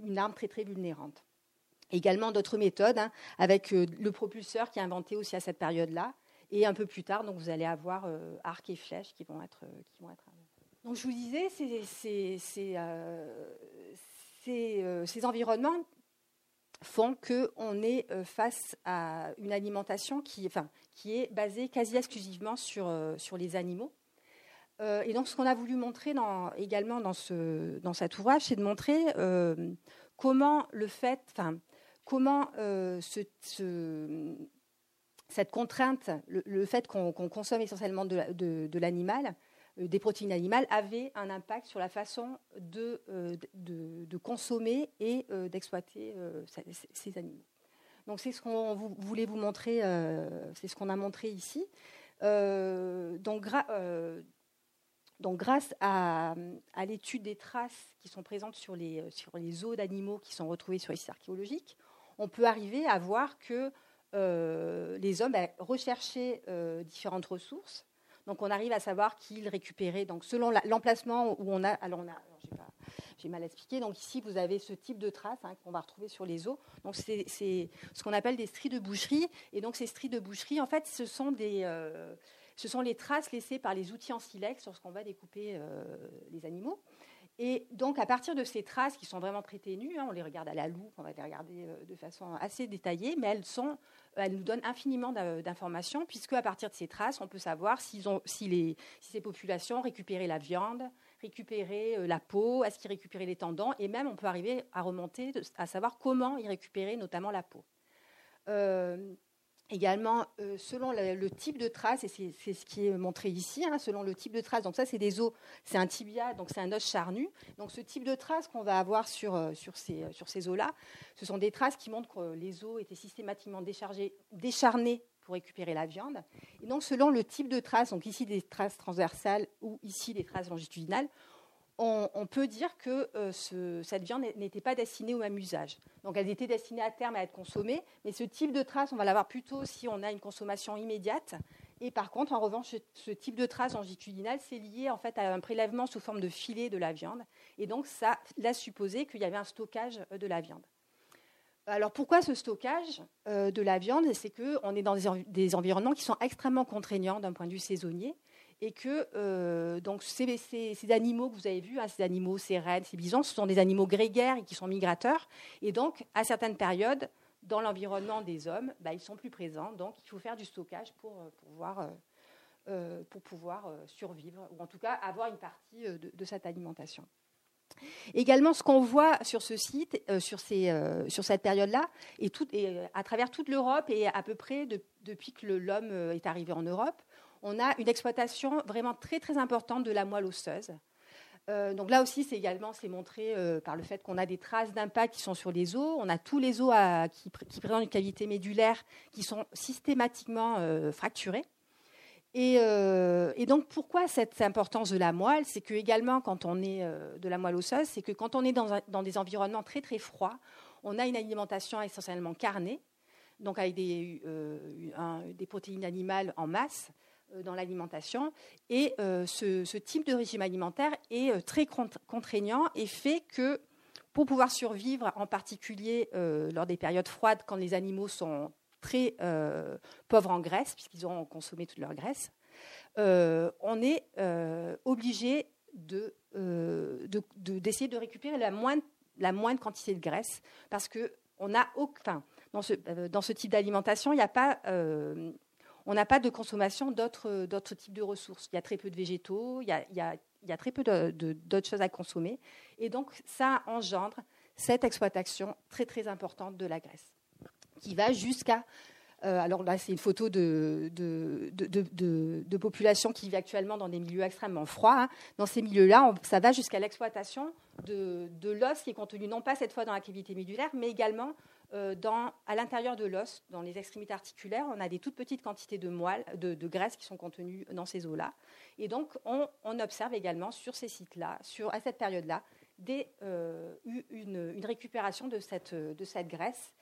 une arme très très vulnérante. Également d'autres méthodes, hein, avec le propulseur qui est inventé aussi à cette période-là, et un peu plus tard, donc vous allez avoir arcs et flèches qui vont être, qui vont être donc je vous disais, euh, euh, ces, environnements font qu'on est euh, face à une alimentation qui, est basée quasi exclusivement sur, les animaux. et donc ce qu'on a voulu montrer également dans, cet ouvrage, c'est de montrer comment le fait, comment cette contrainte, le, fait qu'on consomme essentiellement de l'animal, des protéines animales avait un impact sur la façon de, euh, consommer et euh, d'exploiter ces animaux. Donc c'est ce qu'on voulait vous montrer, c'est ce qu'on a montré ici. grâce à, à l'étude des traces qui sont présentes sur les, sur les os d'animaux qui sont retrouvés sur les sites archéologiques, on peut arriver à voir que les hommes ben, recherchaient différentes ressources. Donc on arrive à savoir qu'ils récupéraient. Donc selon l'emplacement où on a, alors on a, j'ai mal expliqué. Donc ici, vous avez ce type de traces hein, qu'on va retrouver sur les os. Donc c'est ce qu'on appelle des stries de boucherie. Et donc ces stries de boucherie, en fait, ce sont des euh, ce sont les traces laissées par les outils en silex lorsqu'on va découper euh, les animaux. Et donc, à partir de ces traces qui sont vraiment très ténues, hein, on les regarde à la loupe, on va les regarder euh, de façon assez détaillée, mais elles, sont, elles nous donnent infiniment d'informations, puisque à partir de ces traces, on peut savoir si, les, si ces populations récupéraient la viande, récupérer euh, la peau, est-ce qu'ils récupéraient les tendons, et même on peut arriver à remonter à savoir comment ils récupéraient notamment la peau. Euh, également, euh, selon le, type de trace, et c'est ce qui est montré ici, hein, selon le type de trace, donc ça c'est des os, c'est un tibia, donc c'est un os charnu. Donc ce type de trace qu'on va avoir sur, sur ces, sur ces os-là, ce sont des traces qui montrent que les os étaient systématiquement déchargés, décharnés pour récupérer la viande. Et donc, selon le type de traces, donc ici des traces transversales ou ici des traces longitudinales, on, peut dire que euh, cette viande n'était pas destinée au même usage. Donc, elle était destinée à terme à être consommée, mais ce type de trace, on va l'avoir plutôt si on a une consommation immédiate. Et par contre, en revanche, ce, type de trace longitudinale, c'est lié en fait à un prélèvement sous forme de filet de la viande. Et donc, ça laisse supposer qu'il y avait un stockage de la viande. Alors pourquoi ce stockage euh, de la viande? C'est qu'on est dans des, environnements qui sont extrêmement contraignants d'un point de vue saisonnier et que euh, donc ces, animaux que vous avez vus, hein, ces animaux, ces rennes, ces bisons, ce sont des animaux grégaires et qui sont migrateurs. Et donc à certaines périodes, dans l'environnement des hommes, bah, ils sont plus présents. Donc il faut faire du stockage pour, euh, pouvoir, survivre ou en tout cas avoir une partie de cette alimentation. Également, ce qu'on voit sur ce site, euh, sur, euh, sur, cette période-là, et, à travers toute l'Europe et à peu près depuis que l'homme euh, est arrivé en Europe, on a une exploitation vraiment très très importante de la moelle osseuse. donc là aussi, c'est également c'est montré par le fait qu'on a des traces d'impact qui sont sur les os. On a tous les os qui, présentent une cavité médulaire qui sont systématiquement fracturés. Euh, et, donc, pourquoi cette importance de la moelle? C'est que également, quand on est euh, de la moelle osseuse, c'est que quand on est dans, des environnements très très froids, on a une alimentation essentiellement carnée, donc avec euh, des protéines animales en masse dans l'alimentation. Et ce, type de régime alimentaire est très contraignant et fait que pour pouvoir survivre, en particulier lors des périodes froides, quand les animaux sont très euh, pauvres en graisse, puisqu'ils auront consommé toute leur graisse, euh, on est euh, obligé d'essayer de, récupérer la moindre, quantité de graisse, parce que on a, ce, dans ce type d'alimentation, il n'y a pas on n'a pas de consommation d'autres types de ressources. Il y a très peu de végétaux, il y a, très peu d'autres choses à consommer. Et donc, ça engendre cette exploitation très, très importante de la graisse qui va jusqu'à euh, alors là, c'est une photo de, population qui vit actuellement dans des milieux extrêmement froids. Hein. Dans ces milieux-là, ça va jusqu'à l'exploitation de, l'os qui est contenu non pas cette fois dans la cavité médulaire, mais également euh, dans, à l'intérieur de l'os, dans les extrémités articulaires. On a des toutes petites quantités de moelle, de, graisse qui sont contenues dans ces os-là. Et donc, on, observe également sur ces sites-là, à cette période-là, euh, une, récupération de cette, de graisse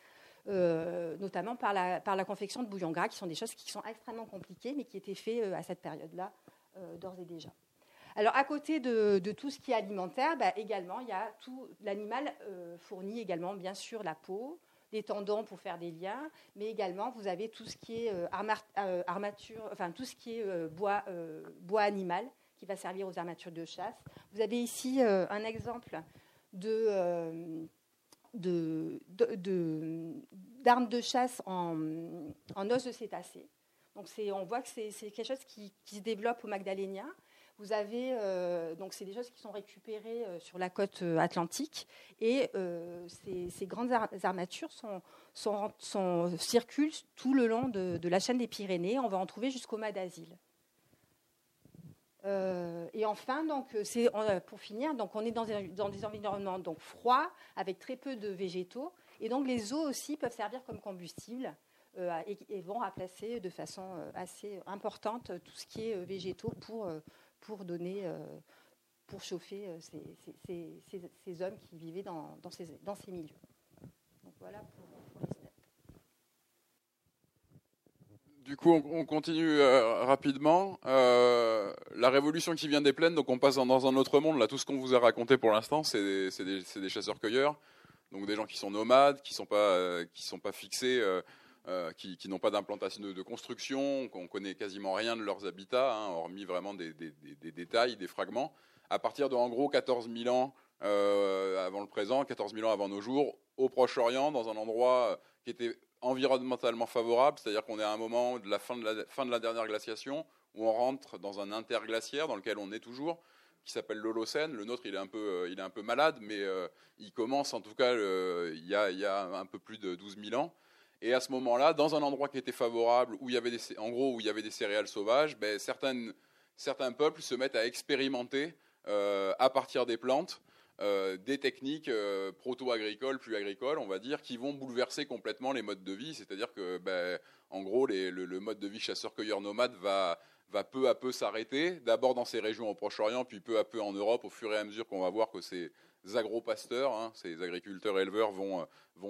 euh, notamment par la, confection de bouillons gras, qui sont des choses qui sont extrêmement compliquées, mais qui étaient faites euh, à cette période-là euh, d'ores et déjà. Alors, à côté de, tout ce qui est alimentaire, bah, également, il y a tout. L'animal fournit également, bien sûr, la peau, les tendons pour faire des liens, mais également, vous avez tout ce qui est armature, enfin, tout ce qui est bois, bois animal qui va servir aux armatures de chasse. Vous avez ici un exemple de d'armes de, chasse en, os de cétacé. Donc on voit que c'est quelque chose qui, se développe au Magdalénien. Vous avez euh, donc c'est des choses qui sont récupérées euh, sur la côte euh, atlantique et ces, grandes armatures circulent tout le long de, la chaîne des Pyrénées. On va en trouver jusqu'au Mas d'Asile. Et enfin, donc, pour finir, donc, on est dans, des environnements donc, froids, avec très peu de végétaux. Et donc, les eaux aussi peuvent servir comme combustible et, vont remplacer de façon assez importante tout ce qui est végétaux pour, pour donner, euh, pour chauffer euh, ces, hommes qui vivaient dans, ces, milieux. Voilà pour, pour les. Du coup, on continue euh, rapidement. La révolution qui vient des plaines, donc on passe dans un autre monde. Là, tout ce qu'on vous a raconté pour l'instant, c'est des, chasseurs-cueilleurs, donc des gens qui sont nomades, qui ne sont pas fixés qui, qui n'ont pas d'implantation de, construction, qu'on connaît quasiment rien de leurs habitats, hein, hormis vraiment des, détails, des fragments. À partir de en gros 14 000 ans avant le présent, 14 000 ans avant nos jours, au Proche-Orient, dans un endroit qui était environnementalement favorable, c'est-à-dire qu'on est à un moment de la fin de la, fin de la dernière glaciation où on rentre dans un interglaciaire dans lequel on est toujours, qui s'appelle l'Holocène. Le nôtre, il est un peu, euh, il est un peu malade, mais euh, il commence en tout cas il, y a, il, y a, un peu plus de 12 000 ans. Et à ce moment-là, dans un endroit qui était favorable, où il y avait des, en gros où il y avait des céréales sauvages, ben, certains peuples se mettent à expérimenter euh, à partir des plantes euh, des techniques euh, proto-agricoles, plus agricoles, on va dire, qui vont bouleverser complètement les modes de vie. C'est-à-dire que, ben, en gros, le, mode de vie chasseur-cueilleur-nomade va, peu à peu s'arrêter, d'abord dans ces régions au Proche-Orient, puis peu à peu en Europe, au fur et à mesure qu'on va voir que ces agro-pasteurs, hein, ces agriculteurs-éleveurs vont,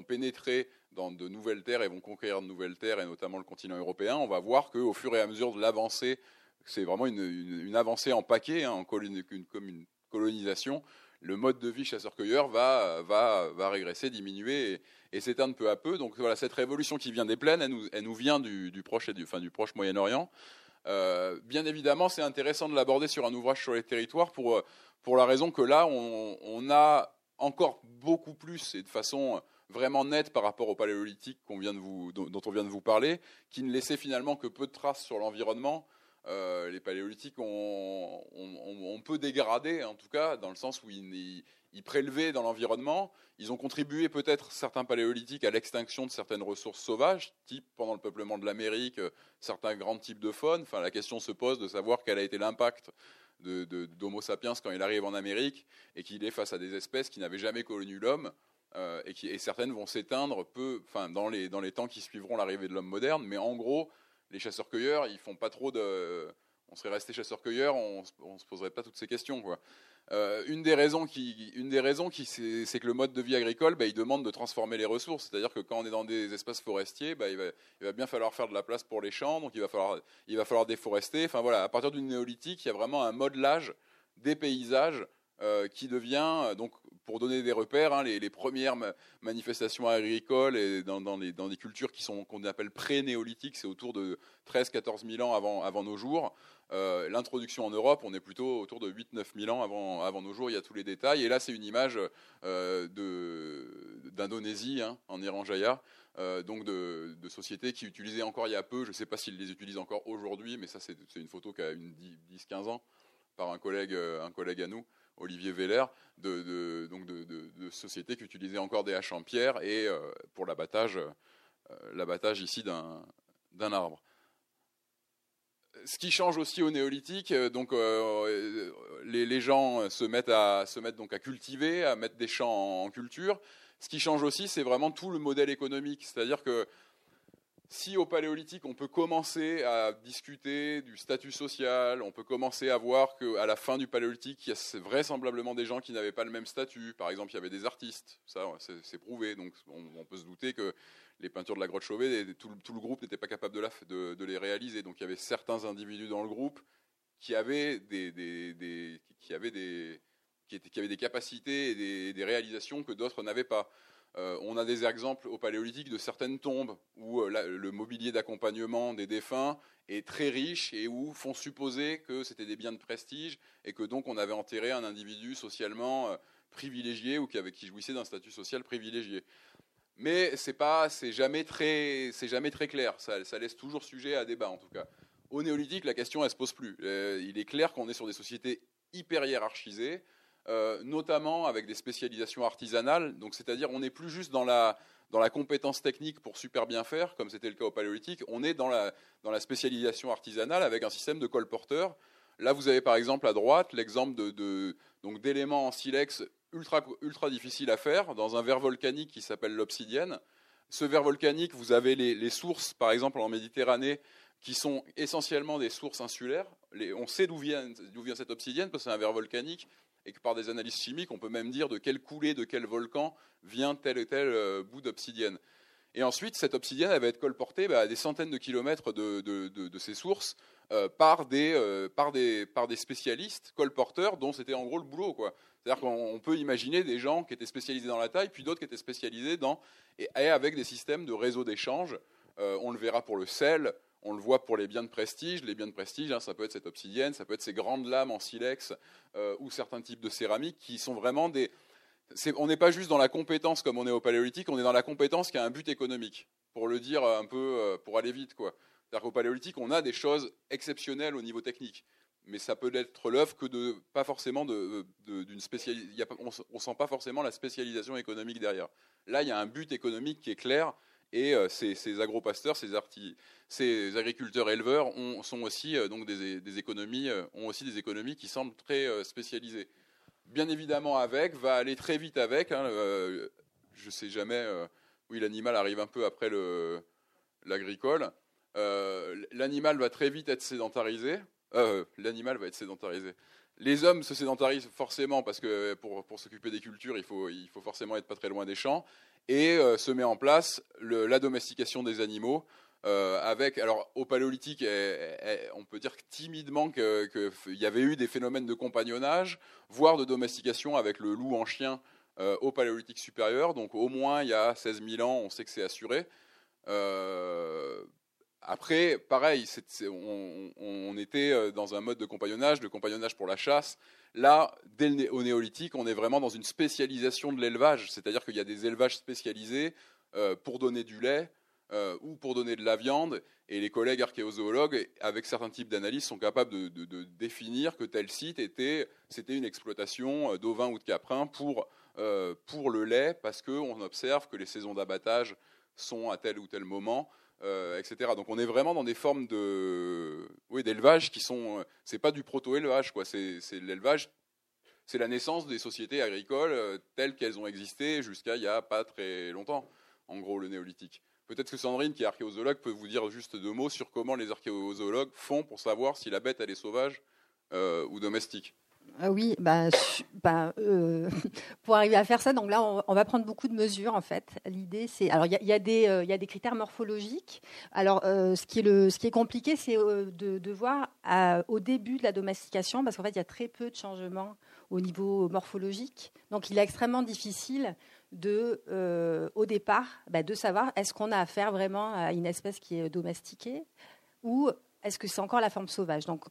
pénétrer dans de nouvelles terres et vont conquérir de nouvelles terres, et notamment le continent européen. On va voir qu'au fur et à mesure de l'avancée, c'est vraiment une, avancée en paquet, hein, en une colonisation, le mode de vie chasseur-cueilleur va, va, va régresser, diminuer et, s'éteindre peu à peu. Donc voilà, cette révolution qui vient des plaines, elle nous, elle nous vient du, proche du, enfin, du proche Moyen-Orient. Euh, bien évidemment, c'est intéressant de l'aborder sur un ouvrage sur les territoires pour, pour la raison que là, on, a encore beaucoup plus et de façon vraiment nette par rapport au paléolithique dont on vient de vous parler, qui ne laissait finalement que peu de traces sur l'environnement. Euh, les paléolithiques ont, on, peut dégrader, en tout cas, dans le sens où ils, prélevaient dans l'environnement. Ils ont contribué peut-être certains paléolithiques à l'extinction de certaines ressources sauvages, type pendant le peuplement de l'Amérique, euh, certains grands types de faune. Enfin, la question se pose de savoir quel a été l'impact d'Homo sapiens quand il arrive en Amérique et qu'il est face à des espèces qui n'avaient jamais connu l'homme. Euh, et, qui, et certaines vont s'éteindre peu, enfin, dans les, dans les temps qui suivront l'arrivée de l'homme moderne, mais en gros, les chasseurs-cueilleurs, ils font pas trop de. On serait resté chasseurs-cueilleurs, on, ne se poserait pas toutes ces questions. Euh, une des raisons qui, une des raisons qui, c'est que le mode de vie agricole, bah, il demande de transformer les ressources. C'est-à-dire que quand on est dans des espaces forestiers, bah, il, va, bien falloir faire de la place pour les champs, donc il va falloir, il va falloir déforester. Enfin voilà, à partir du néolithique, il y a vraiment un modelage des paysages euh, qui devient euh, donc pour donner des repères, hein, les, premières manifestations agricoles et dans, les, dans, des cultures qui sont qu'on appelle pré-néolithiques, c'est autour de 13-14 000 ans avant, avant nos jours. Euh, l'introduction en Europe, on est plutôt autour de 8-9 000 ans avant, nos jours, il y a tous les détails. Et là, c'est une image euh, d'Indonésie, hein, en Iran Jaya, euh, donc de, sociétés qui utilisaient encore il y a peu, je ne sais pas s'ils les utilisent encore aujourd'hui, mais ça, c'est une photo qui a 10-15 ans par un collègue, un collègue à nous. Olivier Veller, de, donc de, sociétés qui utilisaient encore des haches en pierre et pour l'abattage, l'abattage ici d'un arbre. Ce qui change aussi au néolithique, euh, donc les, gens se mettent à se donc à cultiver, à mettre des champs en culture. Ce qui change aussi, c'est vraiment tout le modèle économique, c'est-à-dire que si au paléolithique, on peut commencer à discuter du statut social, on peut commencer à voir qu'à la fin du paléolithique, il y a vraisemblablement des gens qui n'avaient pas le même statut. Par exemple, il y avait des artistes, ça c'est prouvé. Donc on, peut se douter que les peintures de la grotte Chauvet, tout, le groupe n'était pas capable de, les réaliser. Donc il y avait certains individus dans le groupe qui, avaient des capacités et des réalisations que d'autres n'avaient pas. Euh, on a des exemples au Paléolithique de certaines tombes où euh, le mobilier d'accompagnement des défunts est très riche et où font supposer que c'était des biens de prestige et que donc on avait enterré un individu socialement euh, privilégié ou qui, avait, qui jouissait d'un statut social privilégié. Mais c'est pas, c'est jamais très, c'est jamais très clair. Ça, ça, laisse toujours sujet à débat en tout cas. Au néolithique, la question elle se pose plus. il est clair qu'on est sur des sociétés hyper hiérarchisées euh, notamment avec des spécialisations artisanales. Donc, c'est-à-dire, on n'est plus juste dans la, dans la compétence technique pour super bien faire, comme c'était le cas au paléolithique. On est dans la, dans la spécialisation artisanale avec un système de colporteurs. Là, vous avez par exemple à droite l'exemple de, donc d'éléments en silex ultra, difficiles à faire dans un verre volcanique qui s'appelle l'obsidienne. Ce verre volcanique, vous avez les, sources, par exemple en Méditerranée, qui sont essentiellement des sources insulaires. On sait d'où vient, cette obsidienne parce que c'est un verre volcanique et que par des analyses chimiques, on peut même dire de quelle coulée, de quel volcan vient tel et tel euh, bout d'obsidienne. Et ensuite, cette obsidienne elle va être colportée bah, à des centaines de kilomètres de, ces sources euh, euh, par, des, par des spécialistes colporteurs dont c'était en gros le boulot. C'est-à-dire qu'on peut imaginer des gens qui étaient spécialisés dans la taille, puis d'autres qui étaient spécialisés dans. et, avec des systèmes de réseau d'échange. Euh, on le verra pour le sel, on le voit pour les biens de prestige. Les biens de prestige, hein, ça peut être cette obsidienne, ça peut être ces grandes lames en silex ou certains types de céramique qui sont vraiment des on n'est pas juste dans la compétence comme on est au paléolithique, on est dans la compétence qui a un but économique, pour le dire un peu, euh, pour aller vite. C'est-à-dire qu'au paléolithique, on a des choses exceptionnelles au niveau technique, mais ça peut être l'œuvre que de, pas forcément d'une spécialisation, on ne sent pas forcément la spécialisation économique derrière. Là, il y a un but économique qui est clair, et euh, ces, ces agropasteurs, ces, agriculteurs éleveurs sont aussi euh, donc des, économies, ont aussi des économies qui semblent très spécialisées bien évidemment avec, va aller très vite avec. Hein, euh, je ne sais jamais, euh, oui, l'animal arrive un peu après l'agricole. Euh, l'animal va très vite être sédentarisé. L'animal va être sédentarisé. Les hommes se sédentarisent forcément parce que pour, pour s'occuper des cultures, il faut, il faut forcément être pas très loin des champs. Et se met en place la domestication des animaux. Euh, avec, alors au paléolithique, on peut dire timidement qu'il y avait eu des phénomènes de compagnonnage, voire de domestication avec le loup en chien euh, au paléolithique supérieur. Donc au moins il y a 16 000 ans, on sait que c'est assuré. Euh, après, pareil, on, était dans un mode de compagnonnage, de compagnonnage pour la chasse. Là, dès le, au néolithique, on est vraiment dans une spécialisation de l'élevage, c'est-à-dire qu'il y a des élevages spécialisés pour donner du lait, euh, ou pour donner de la viande. Et les collègues archéozoologues, avec certains types d'analyses, sont capables de, définir que tel site était, c'était une exploitation euh, d'ovins ou de caprins pour, euh, pour le lait, parce qu'on observe que les saisons d'abattage sont à tel ou tel moment. Etc. Donc on est vraiment dans des formes de, oui, d'élevage qui sont, c'est pas du proto-élevage, quoi. C'est, l'élevage, c'est la naissance des sociétés agricoles telles qu'elles ont existé jusqu'à il y a pas très longtemps. En gros, le néolithique. Peut-être que Sandrine, qui est archéozoologue, peut vous dire juste deux mots sur comment les archéozoologues font pour savoir si la bête est sauvage euh, ou domestique. Ah oui, bah, bah euh, pour arriver à faire ça, donc là, on, va prendre beaucoup de mesures en fait. L'idée, c'est alors il y, y, euh, a des critères morphologiques. Alors, ce qui est le, ce qui est compliqué, c'est de, voir au début de la domestication, parce qu'en fait, il y a très peu de changements au niveau morphologique. Donc, il est extrêmement difficile de, euh, au départ, bah, de savoir est-ce qu'on a affaire vraiment à une espèce qui est domestiquée ou est-ce que c'est encore la forme sauvage? Donc,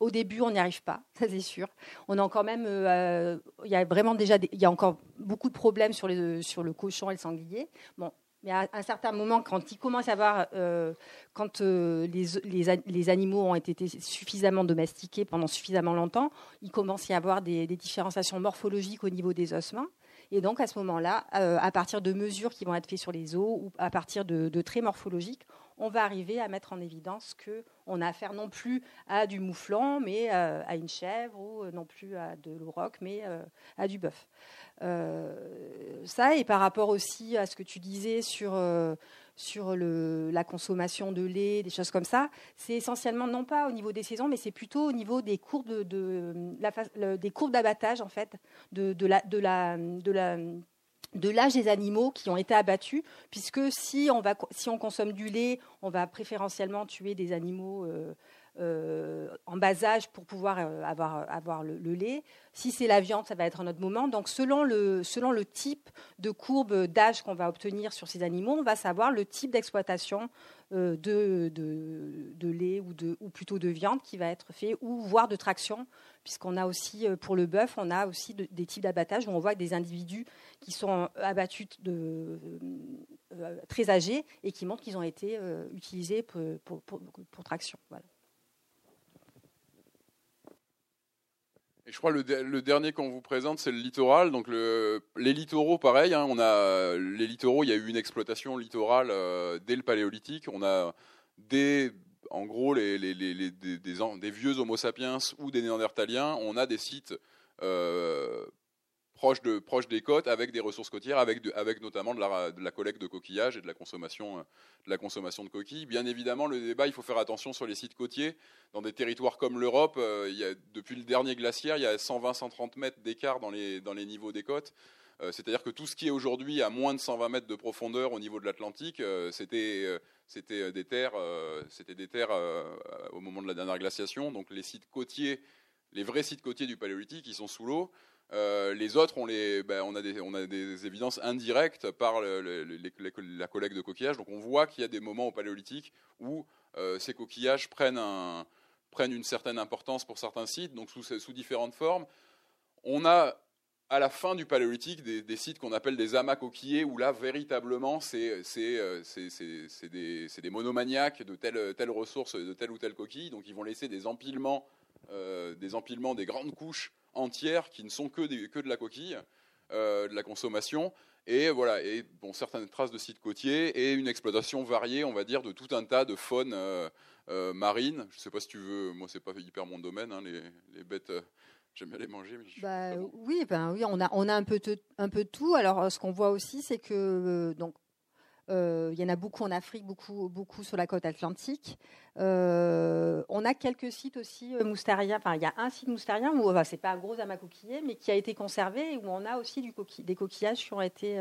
au début, on n'y arrive pas, ça c'est sûr. On a encore même, euh, il y a vraiment déjà, il y a encore beaucoup de problèmes sur, le cochon et le sanglier. Bon, mais à un certain moment, quand il commence à avoir, euh, quand les, les, animaux ont été suffisamment domestiqués pendant suffisamment longtemps, il commence à y avoir des, différenciations morphologiques au niveau des ossements. Et donc, à ce moment-là, euh, à partir de mesures qui vont être faites sur les os ou à partir de, traits morphologiques, on va arriver à mettre en évidence qu'on a affaire non plus à du mouflon, mais euh, à une chèvre, ou euh, non plus à de l'auroch, mais à du bœuf. ça, et par rapport aussi à ce que tu disais sur le, la consommation de lait, des choses comme ça, c'est essentiellement non pas au niveau des saisons, mais c'est plutôt au niveau des courbes des courbes d'abattage en fait, de la, de la de l'âge des animaux qui ont été abattus, puisque si on, va, si on consomme du lait, on va préférentiellement tuer des animaux euh, euh, en bas âge pour pouvoir euh, avoir, avoir le, lait. Si c'est la viande, ça va être un autre moment. Donc selon le, selon le type de courbe d'âge qu'on va obtenir sur ces animaux, on va savoir le type d'exploitation euh, de, de, lait ou, de, ou plutôt de viande qui va être fait, ou voire de traction, puisqu'on a aussi, pour le bœuf, on a aussi des types d'abattage où on voit des individus qui sont abattus de, très âgés et qui montrent qu'ils ont été utilisés pour, pour, traction. Je crois le, le dernier qu'on vous présente, c'est le littoral. Donc le, les littoraux, pareil. Hein, on a les littoraux. Il y a eu une exploitation littorale euh, dès le Paléolithique. On a des, en gros, des, vieux Homo sapiens ou des Néandertaliens. On a des sites euh, proche, de, proche des côtes, avec des ressources côtières, avec, notamment de la, collecte de coquillages et de la, consommation, euh, de la consommation de coquilles. Bien évidemment, le débat, il faut faire attention sur les sites côtiers. Dans des territoires comme l'Europe, euh, depuis le dernier glaciaire, il y a 120-130 mètres d'écart dans les niveaux des côtes. C'est-à-dire que tout ce qui est aujourd'hui à moins de 120 mètres de profondeur au niveau de l'Atlantique, c'était c'était des terres, c'était des terres au moment de la dernière glaciation. Donc les sites côtiers, les vrais sites côtiers du Paléolithique, ils sont sous l'eau. les autres, on, les, ben, on, a des, on, a des, évidences indirectes par la collecte de coquillages. Donc on voit qu'il y a des moments au Paléolithique où ces coquillages prennent un, prennent une certaine importance pour certains sites, donc sous, sous différentes formes. On a à la fin du paléolithique des, sites qu'on appelle des amas coquillés, où là, véritablement, c'est euh, des, des, monomaniaques de telle, telle ressource, de telle ou telle coquille. Donc, ils vont laisser des empilements, euh, des empilements, des grandes couches entières qui ne sont que, que de la coquille, euh, de la consommation. Et voilà, et bon, certaines traces de sites côtiers et une exploitation variée, on va dire, de tout un tas de faune euh, marine. Je ne sais pas si tu veux, moi c'est pas hyper mon domaine, hein, les, bêtes. Euh, j'aime bien les manger. bah, oui, ben oui, on a, on a un peu, de, un peu tout. Alors, euh, ce qu'on voit aussi, c'est que donc il y en a beaucoup en Afrique, beaucoup, beaucoup sur la côte atlantique. on a quelques sites aussi moustariens. Enfin, il y a un site moustarien où enfin, c'est pas un gros amas coquillé, mais qui a été conservé et où on a aussi du des coquillages qui ont été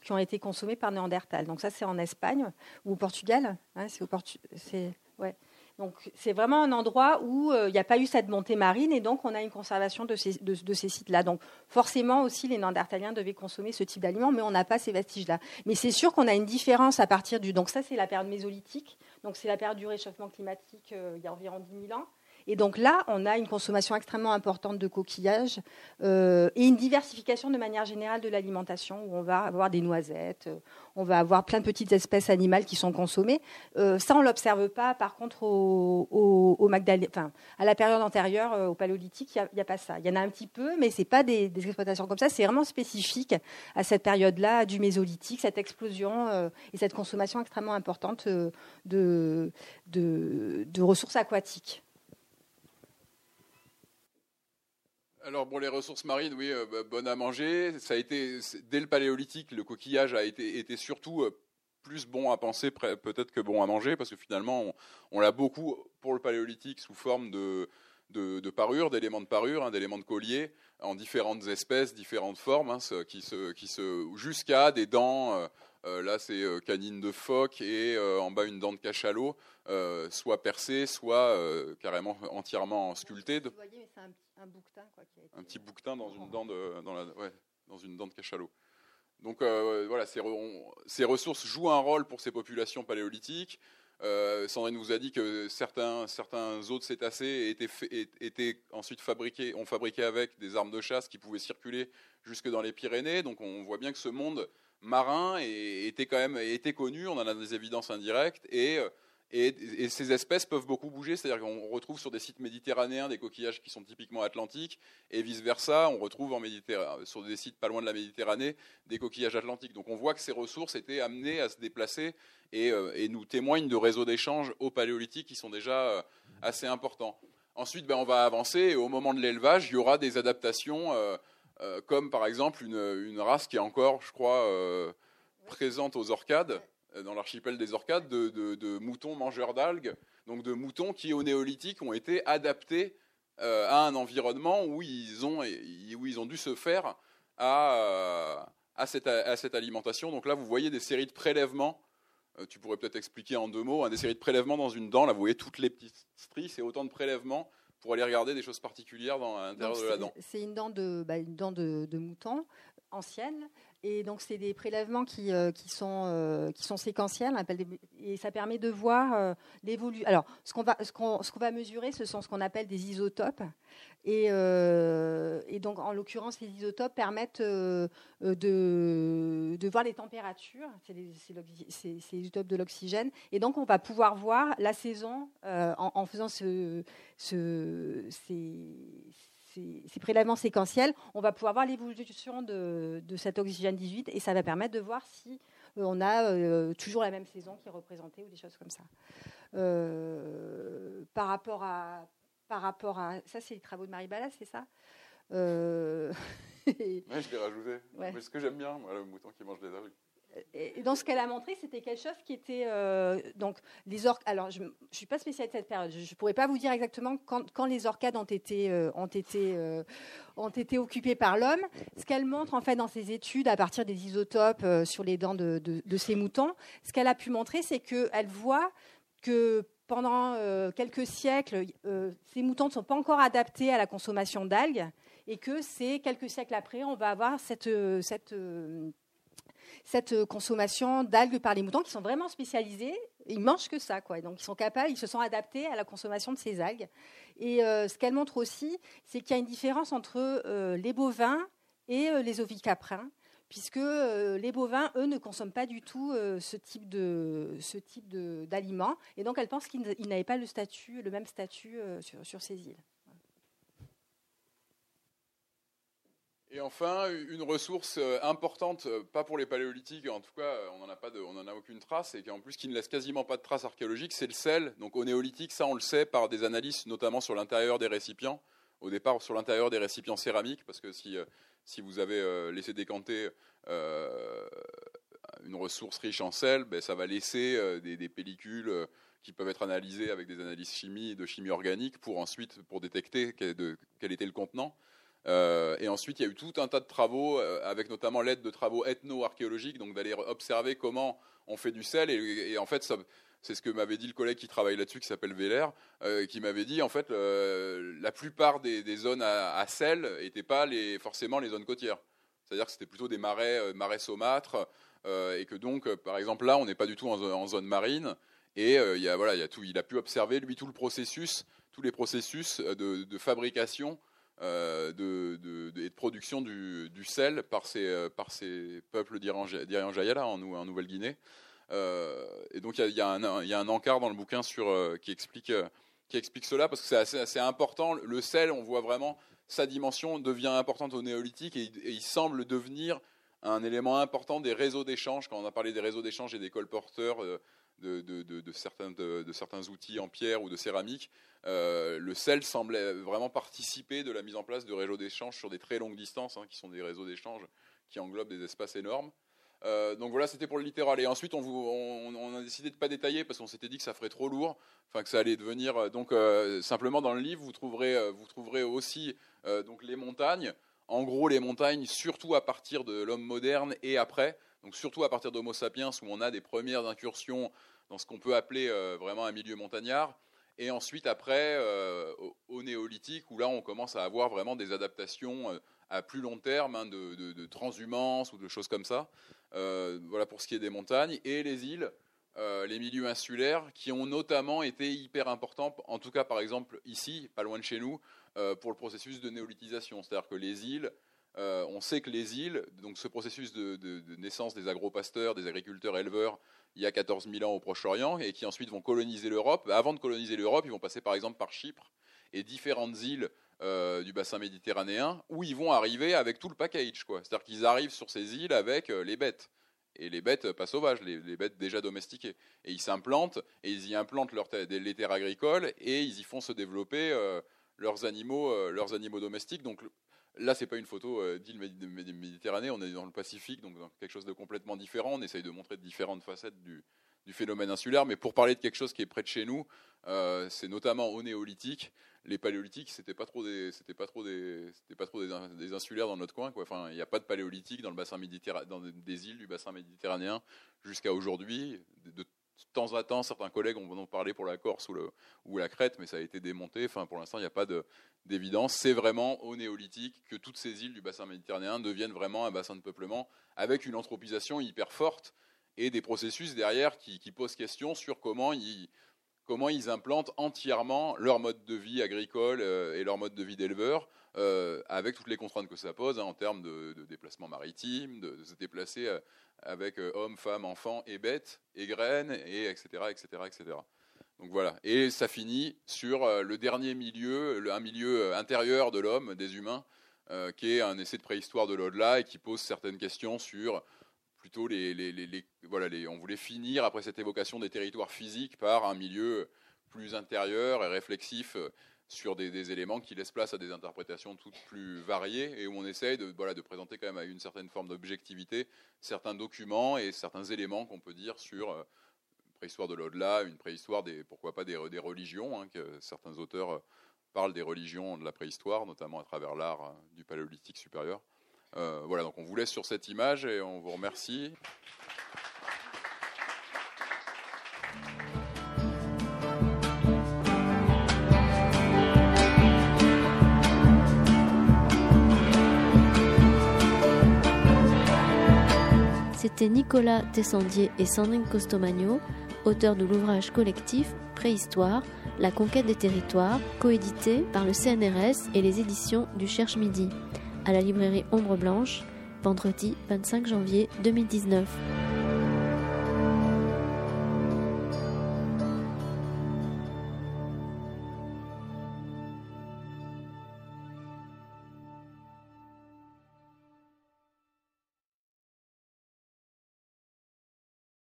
qui ont été consommés par Néandertal. Donc ça, c'est en Espagne ou au Portugal. Hein, c'est au c'est Ouais. Donc c'est vraiment un endroit où euh, il n'y a pas eu cette montée marine et donc on a une conservation de ces, sites-là. Donc forcément aussi les Néandertaliens devaient consommer ce type d'aliments, mais on n'a pas ces vestiges-là. Mais c'est sûr qu'on a une différence à partir du... Donc ça c'est la période mésolithique, donc c'est la période du réchauffement climatique euh, il y a environ 10 000 ans. Et donc là, on a une consommation extrêmement importante de coquillages euh, et une diversification de manière générale de l'alimentation, où on va avoir des noisettes, euh, on va avoir plein de petites espèces animales qui sont consommées. Euh, ça, on l'observe pas. Par contre, au, au, enfin, à la période antérieure, au Paléolithique, il n'y a, pas ça. Il y en a un petit peu, mais c'est pas des, exploitations comme ça. C'est vraiment spécifique à cette période-là du Mésolithique, cette explosion et cette consommation extrêmement importante de, de ressources aquatiques. Alors pour les ressources marines, oui, euh, bah, bonne à manger. Ça a été dès le paléolithique, le coquillage a été, été surtout euh, plus bon à penser peut-être que bon à manger, parce que finalement on, l'a beaucoup pour le paléolithique sous forme de, de, parure, d'éléments de parure, hein, d'éléments de collier en différentes espèces, différentes formes, hein, qui se, qui se, jusqu'à des dents. Euh, là, c'est euh, canine de phoque et euh, en bas une dent de cachalot, soit percée, soit carrément entièrement sculptée. Vous voyez, mais c'est un, bouquetin. Quoi, qui a été... Un petit bouquetin dans une dent de, dans la, ouais, dans une dent de cachalot. Donc voilà, ces, ces, ressources jouent un rôle pour ces populations paléolithiques. Sandrine vous a dit que certains, certains autres cétacés étaient, étaient ensuite fabriqués, ont fabriqué avec des armes de chasse qui pouvaient circuler jusque dans les Pyrénées. Donc on voit bien que ce monde marin et était quand même était connu, on en a des évidences indirectes et, et, ces espèces peuvent beaucoup bouger, c'est-à-dire qu'on retrouve sur des sites méditerranéens des coquillages qui sont typiquement atlantiques et vice-versa, on retrouve en sur des sites pas loin de la Méditerranée des coquillages atlantiques. Donc on voit que ces ressources étaient amenées à se déplacer et, euh, et nous témoignent de réseaux d'échanges au paléolithique qui sont déjà euh, assez importants. Ensuite, ben, on va avancer et au moment de l'élevage, il y aura des adaptations. Euh, euh, comme par exemple une, race qui est encore, je crois, euh, présente aux Orcades, euh, dans l'archipel des Orcades, de, moutons mangeurs d'algues, donc de moutons qui au néolithique ont été adaptés à un environnement où ils ont, où ils ont dû se faire à, à, cette, à cette alimentation. Donc là, vous voyez des séries de prélèvements tu pourrais peut-être expliquer en deux mots, hein, des séries de prélèvements dans une dent. Là, vous voyez toutes les petites stries, c'est autant de prélèvements pour aller regarder des choses particulières dans l'intérieur de la dent. C'est une dent de, bah, une dent de, mouton ancienne. Et donc, c'est des prélèvements qui, euh, euh, sont séquentiels. et ça permet de voir euh, l'évolution. Alors, ce qu'on va, mesurer, ce sont ce qu'on appelle des isotopes. Et, donc, en l'occurrence, les isotopes permettent de, voir les températures. C'est les, isotopes de l'oxygène. Et donc, on va pouvoir voir la saison en, faisant ce, ces, ces, prélèvements séquentiels, on va pouvoir voir l'évolution de, cet oxygène 18 et ça va permettre de voir si euh, on a euh, toujours la même saison qui est représentée ou des choses comme ça. Euh, par rapport à, par rapport à, ça c'est les travaux de Marie Ballas, c'est ça? Oui, je l'ai rajouté. Mais ce que j'aime bien, moi, le mouton qui mange des algues. Et dans ce qu'elle a montré, c'était quelque chose qui était donc les orques. Alors, je ne suis pas spécialiste de cette période. Je ne pourrais pas vous dire exactement quand, les orcades ont été ont été ont été occupés par l'homme. Ce qu'elle montre en fait dans ses études à partir des isotopes sur les dents de, de, ces moutons, ce qu'elle a pu montrer, c'est qu'elle voit que pendant euh, quelques siècles, euh, ces moutons ne sont pas encore adaptés à la consommation d'algues et que c'est quelques siècles après, on va avoir cette, euh, cette, cette consommation d'algues par les moutons qui sont vraiment spécialisés. Ils mangent que ça, quoi. Donc ils sont capables, ils se sont adaptés à la consommation de ces algues. Et ce qu'elle montre aussi, c'est qu'il y a une différence entre les bovins et les ovicaprins puisque euh, les bovins, eux, ne consomment pas du tout euh, ce type de ce type d'aliments, et donc elle pense qu'ils n'avaient pas le même statut euh, sur, ces îles. Et enfin, une ressource importante, pas pour les paléolithiques, en tout cas, on n'en a pas, de, on en a aucune trace, et qui en plus qui ne laisse quasiment pas de traces archéologiques, c'est le sel. Donc au néolithique, ça on le sait par des analyses, notamment sur l'intérieur des récipients. Au départ, sur l'intérieur des récipients céramiques, parce que si si vous avez euh, laissé décanter euh, une ressource riche en sel, ben, ça va laisser euh, des, pellicules qui peuvent être analysées avec des analyses chimie de chimie organique pour ensuite pour détecter quel, était le contenant. Et ensuite, il y a eu tout un tas de travaux, avec notamment l'aide de travaux ethno-archéologiques, donc d'aller observer comment on fait du sel. Et, en fait, c'est ce que m'avait dit le collègue qui travaille là-dessus, qui s'appelle Véler, euh, qui m'avait dit en fait euh, la plupart des, zones à, sel n'étaient pas forcément les zones côtières. C'est-à-dire que c'était plutôt des marais, euh, marais saumâtres, et que donc, par exemple, là, on n'est pas du tout en, zone marine. Et il a pu observer, lui, tout le processus, tous les processus de, fabrication de, de, et de production du, sel par ces, par ces peuples d'Irian en, en Nouvelle-Guinée. Euh, et donc il y, a un encart dans le bouquin sur, euh, qui, explique, euh, qui explique cela, parce que c'est assez, important. Le sel, on voit vraiment sa dimension devient importante au néolithique et, il semble devenir un élément important des réseaux d'échange. Quand on a parlé des réseaux d'échange et des colporteurs de, certains, outils en pierre ou de céramique, le sel semblait vraiment participer de la mise en place de réseaux d'échange sur des très longues distances, hein, qui sont des réseaux d'échange qui englobent des espaces énormes. Euh, donc voilà, c'était pour le littéral. Et ensuite, on, a décidé de ne pas détailler parce qu'on s'était dit que ça ferait trop lourd, enfin que ça allait devenir. Euh, donc euh, simplement dans le livre, vous trouverez, vous trouverez aussi donc les montagnes. En gros, les montagnes, surtout à partir de l'homme moderne et après. Donc surtout à partir d'Homo sapiens, où on a des premières incursions dans ce qu'on peut appeler vraiment un milieu montagnard. Et ensuite, après, au, néolithique, où là, on commence à avoir vraiment des adaptations à plus long terme, hein, de, transhumance ou de choses comme ça. Euh, voilà pour ce qui est des montagnes. Et les îles, euh, les milieux insulaires, qui ont notamment été hyper importants, en tout cas par exemple ici, pas loin de chez nous, euh, pour le processus de néolithisation. C'est-à-dire que les îles, on sait que les îles, donc ce processus de, naissance des agropasteurs, des agriculteurs éleveurs, il y a 14 000 ans au Proche-Orient, et qui ensuite vont coloniser l'Europe. Avant de coloniser l'Europe, ils vont passer par exemple par Chypre et différentes îles euh, du bassin méditerranéen, où ils vont arriver avec tout le package. C'est-à-dire qu'ils arrivent sur ces îles avec euh, les bêtes. Et les bêtes pas sauvages, les, bêtes déjà domestiquées. Et ils s'implantent, et ils y implantent leur les terres agricoles, et ils y font se développer euh, leurs, animaux, leurs animaux domestiques. Donc là, c'est pas une photo d'île Méditerranée, on est dans le Pacifique, donc dans quelque chose de complètement différent. On essaye de montrer différentes facettes du, phénomène insulaire. Mais pour parler de quelque chose qui est près de chez nous, c'est notamment au néolithique les paléolithiques, c'était pas trop des, c'était pas trop des, c'était pas trop des, insulaires dans notre coin. Enfin, il n'y a pas de paléolithique dans le bassin dans des îles du bassin méditerranéen jusqu'à aujourd'hui. Temps à temps, certains collègues ont parlé pour la Corse ou, la Crète, mais ça a été démonté. Enfin, pour l'instant, il n'y a pas de, d'évidence. C'est vraiment au néolithique que toutes ces îles du bassin méditerranéen deviennent vraiment un bassin de peuplement avec une anthropisation hyper forte et des processus derrière qui, qui posent question sur comment ils comment ils implantent entièrement leur mode de vie agricole euh, et leur mode de vie d'éleveur, euh, avec toutes les contraintes que ça pose hein, en termes de, déplacement maritime, de, se déplacer euh, avec hommes, femmes, enfants et bêtes et graines, et etc., etc., etc. Donc voilà. Et ça finit sur le dernier milieu, un milieu intérieur de l'homme, des humains, qui est un essai de préhistoire de l'au-delà et qui pose certaines questions sur plutôt les, voilà, on voulait finir après cette évocation des territoires physiques par un milieu plus intérieur et réflexif sur des, éléments qui laissent place à des interprétations toutes plus variées et où on essaye de, voilà, de présenter quand même à une certaine forme d'objectivité certains documents et certains éléments qu'on peut dire sur une préhistoire de l'au-delà, une préhistoire des, pourquoi pas des, des religions, hein, que certains auteurs parlent des religions de la préhistoire, notamment à travers l'art du paléolithique supérieur. voilà, donc on vous laisse sur cette image et on vous remercie. C'était Nicolas Tessandier et Sandrine Costomagno, auteurs de l'ouvrage collectif Préhistoire, la conquête des territoires, coédité par le CNRS et les éditions du Cherche Midi, à la librairie Ombre Blanche, vendredi 25 janvier 2019.